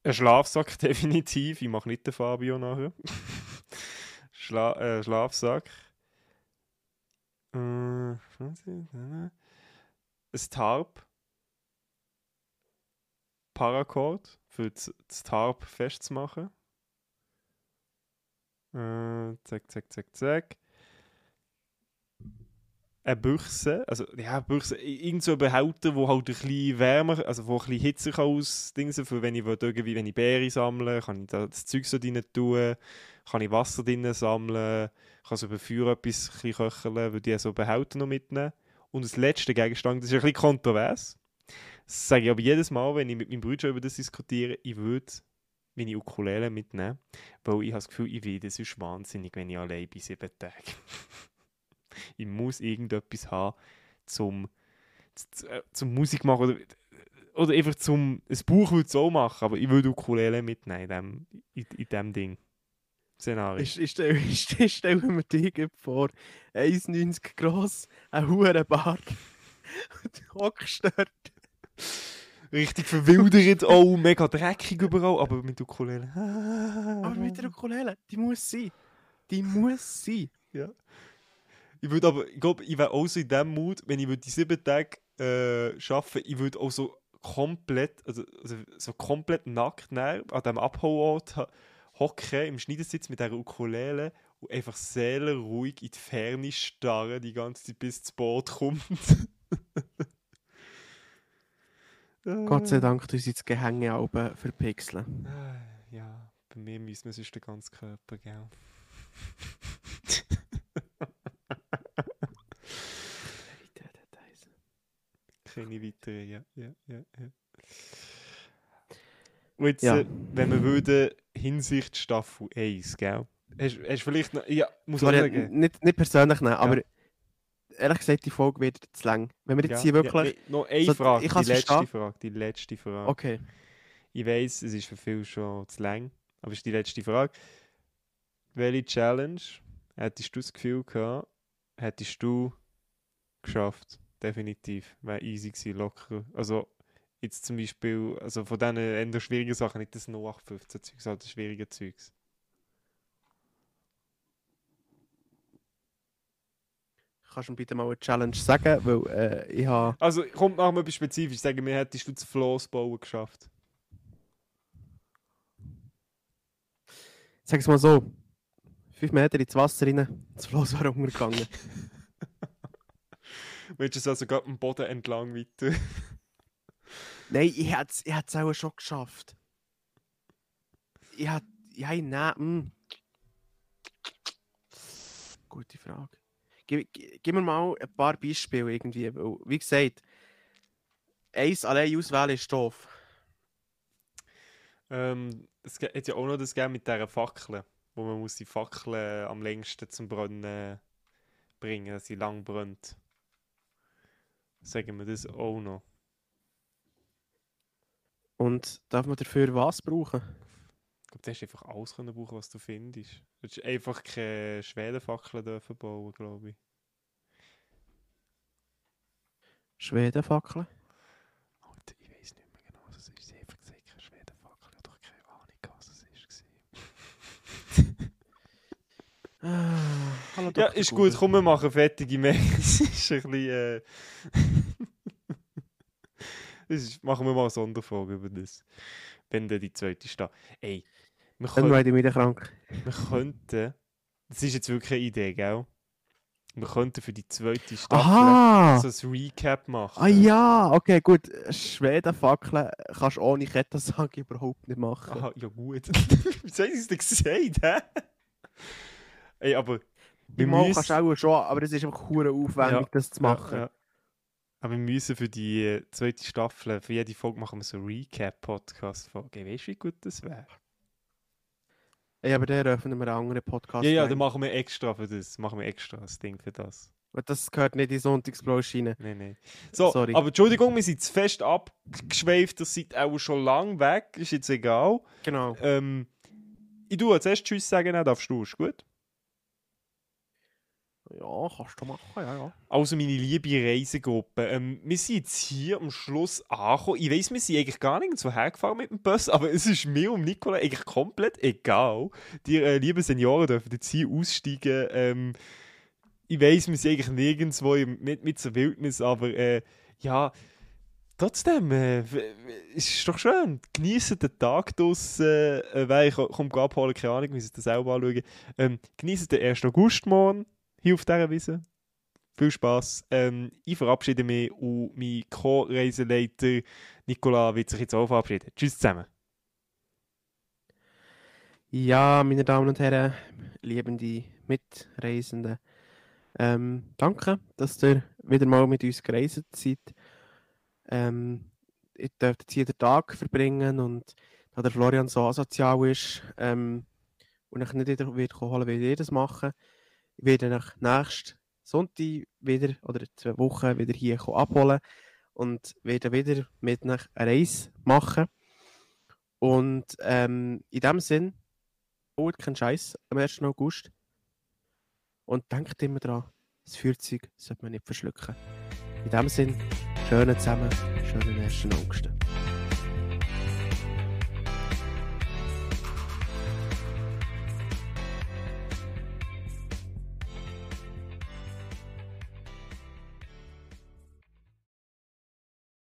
ein Schlafsack (laughs) definitiv. Ich mache nicht den Fabio nachher. (laughs) Schla äh, Schlafsack. Äh, ein Tarp. Paracord für das Tarp festzumachen. Äh, zack, zack, zack, zack eine Büchse, also ja, Büchse, irgend so ein Behälter, wo halt ein bisschen wärmer, also wo ein bisschen Hitze kann ausdingsen, für wenn ich irgendwie, wenn ich Beere sammle, kann ich da das Zeug so drin tun, kann ich Wasser drin sammeln, kann so über Feuer etwas köcheln, würde ich so Behälter noch mitnehmen. Und das letzte Gegenstand, das ist ein bisschen kontrovers, das sage ich aber jedes Mal, wenn ich mit meinem Bruder über das diskutiere, ich würde meine Ukulele mitnehmen, weil ich habe das Gefühl, ich werde sonst wahnsinnig, wenn ich allein bin, sieben Tage. (laughs) ich muss irgendetwas haben, zum, äh, zum Musik machen oder, oder einfach zum. Ein Buch würde auch machen, aber ich würde Ukulele mitnehmen in dem, in, in dem Ding. Szenario. Ich, ich stelle (laughs) ich, ich mir dich vor, 1,90 gross, ein hoher Bart, (laughs) und hockst dort. Richtig verwildert, auch (laughs) mega dreckig überall, aber mit Ukulele. (laughs) Aber mit der Ukulele, die muss sein. Die muss sein. Ich würde aber, ich glaube, ich wäre auch so in dem Mut, wenn ich die sieben Tage äh, arbeiten, ich würde auch so komplett, also, also so komplett nackt näher an diesem Abholort ha- hocken, im Schneidersitz mit dieser Ukulele und einfach seelenruhig in die Ferne starren, die ganze Zeit bis das Boot kommt. (laughs) Gott sei Dank tun sie das Gehänge oben verpixeln. Äh, Ja, bei mir müssen wir sonst den ganzen Körper, gell? Keine weiteren, ja, ja, ja, ja. Und jetzt, Ja. äh, wenn wir würden, Hinsicht Staffel 1, gell? Hast hast du vielleicht noch, ja, muss ich sagen. nicht, nicht persönlich nehmen, aber ehrlich gesagt, die Folge wird zu lang. Wenn wir jetzt Ja, hier wirklich... Ja, noch eine So, Frage, ich die letzte verstehen. Frage, die letzte Frage. Okay. Ich weiß, es ist für viele schon zu lang, aber es ist die letzte Frage. Welche Challenge hättest du das Gefühl gehabt, hättest du geschafft? Definitiv. Wäre easy gewesen, locker. Also, jetzt zum Beispiel, also von diesen eher schwierigen Sachen, nicht das 0815 Zeugs, sondern das schwierige Zeugs. Kannst du mir bitte mal eine Challenge sagen, weil äh, ich habe... Also, kommt nach mal etwas spezifisch. Sagen wir, hättest du das Floss bauen geschafft? Sag es mal so. Fünf Meter ins Wasser rein, das Floß war untergegangen. (laughs) Willst du es also gerade am Boden entlang weiter? (laughs) Nein, ich hätte es ich auch schon geschafft. Ich hätte... Ja, nein, mm. Gute Frage. Gib, gi- gib mir mal ein paar Beispiele irgendwie. Wie gesagt, eins allein auswählen ist doof. Ähm, es hat ja auch noch das gegeben mit dieser Fackel, wo man muss die Fackel am längsten zum Brennen bringen, dass sie lang brennt. Sagen wir das auch noch. Und darf man dafür was brauchen? Ich glaube, du hast einfach alles können brauchen, was du findest. Du hättest einfach keine Schwedenfackeln dürfen bauen, glaube ich. Schwedenfackeln? Alter, ich weiß nicht mehr genau, was es ist. Sie haben einfach gesagt, keine Schwedenfackel. Ich habe doch keine Ahnung, was es ist. Ah, hallo Ja, ist gut, komm, wir machen fertige Mail. Es (laughs) ist ein bisschen. Äh... (laughs) das ist, machen wir mal eine Sonderfolge über das. Wenn dann die zweite steht. Ey, wir, Dann können, werde ich wieder krank. wir könnten. Das ist jetzt wirklich eine Idee, gell? Wir könnten für die zweite Staffel Aha! so ein Recap machen. Ah ja, okay, gut. Schwedenfackeln kannst du ohne Kettensage überhaupt nicht machen. Aha, ja gut. (laughs) Wieso haben sie es denn gesagt, hä? Ey, aber. Wie mal kannst du auch schon, aber es ist einfach hure aufwendig, Ja, das zu machen. Ja, ja. Aber wir müssen für die äh, zweite Staffel, für jede Folge machen wir so einen Recap-Podcast-Folge. Weißt du, wie gut das wäre? Ey, aber dann öffnen wir einen anderen Podcast. Ja, ja, rein. dann machen wir extra für das. Machen wir extra das Ding für das. Das gehört nicht in Sonntagsbloß rein. Nein, nein. So, Sorry. aber Entschuldigung, wir sind zu fest abgeschweift. Das seid auch schon lang weg. Ist jetzt egal. Genau. Ähm, ich tue jetzt erst Tschüss sagen, dann darfst du. Ist gut? Ja, kannst du machen, ja, ja. Also meine liebe Reisegruppe, ähm, wir sind jetzt hier am Schluss angekommen. Ich weiss, wir sind eigentlich gar nirgendwo hergefahren mit dem Bus, aber es ist mir und Nicola eigentlich komplett egal. Die äh, lieben Senioren dürfen jetzt hier aussteigen. Ähm, ich weiss, wir sind eigentlich nirgendwo im, mit, mit zur Wildnis, aber äh, ja, trotzdem, äh, ist doch schön. Genießen den Tag draussen. Äh, wer ich komme abholen, keine Ahnung, wir müssen das selber anschauen. Ähm, genießen den 1. August morgen hier auf dieser Wiese. Viel Spass. Ähm, ich verabschiede mich und mein Co-Reiseleiter Nicola wird sich jetzt auch verabschieden. Tschüss zusammen. Ja, meine Damen und Herren, liebende Mitreisenden, ähm, danke, dass ihr wieder mal mit uns gereist seid. Ähm, ich dürfte jetzt hier den Tag verbringen und da der Florian so asozial ist ähm, und ich nicht wieder wird holen, wie ihr das machen, ich werde nach nächsten Sonntag wieder oder zwei Wochen wieder hier abholen und werde wieder mit nach eine Reise machen. Und ähm, in dem Sinn, baut keinen Scheiß am 1. August. Und denkt immer dran, das Führzeug sollte man nicht verschlucken. In dem Sinn, schönen zusammen, schönen 1. August.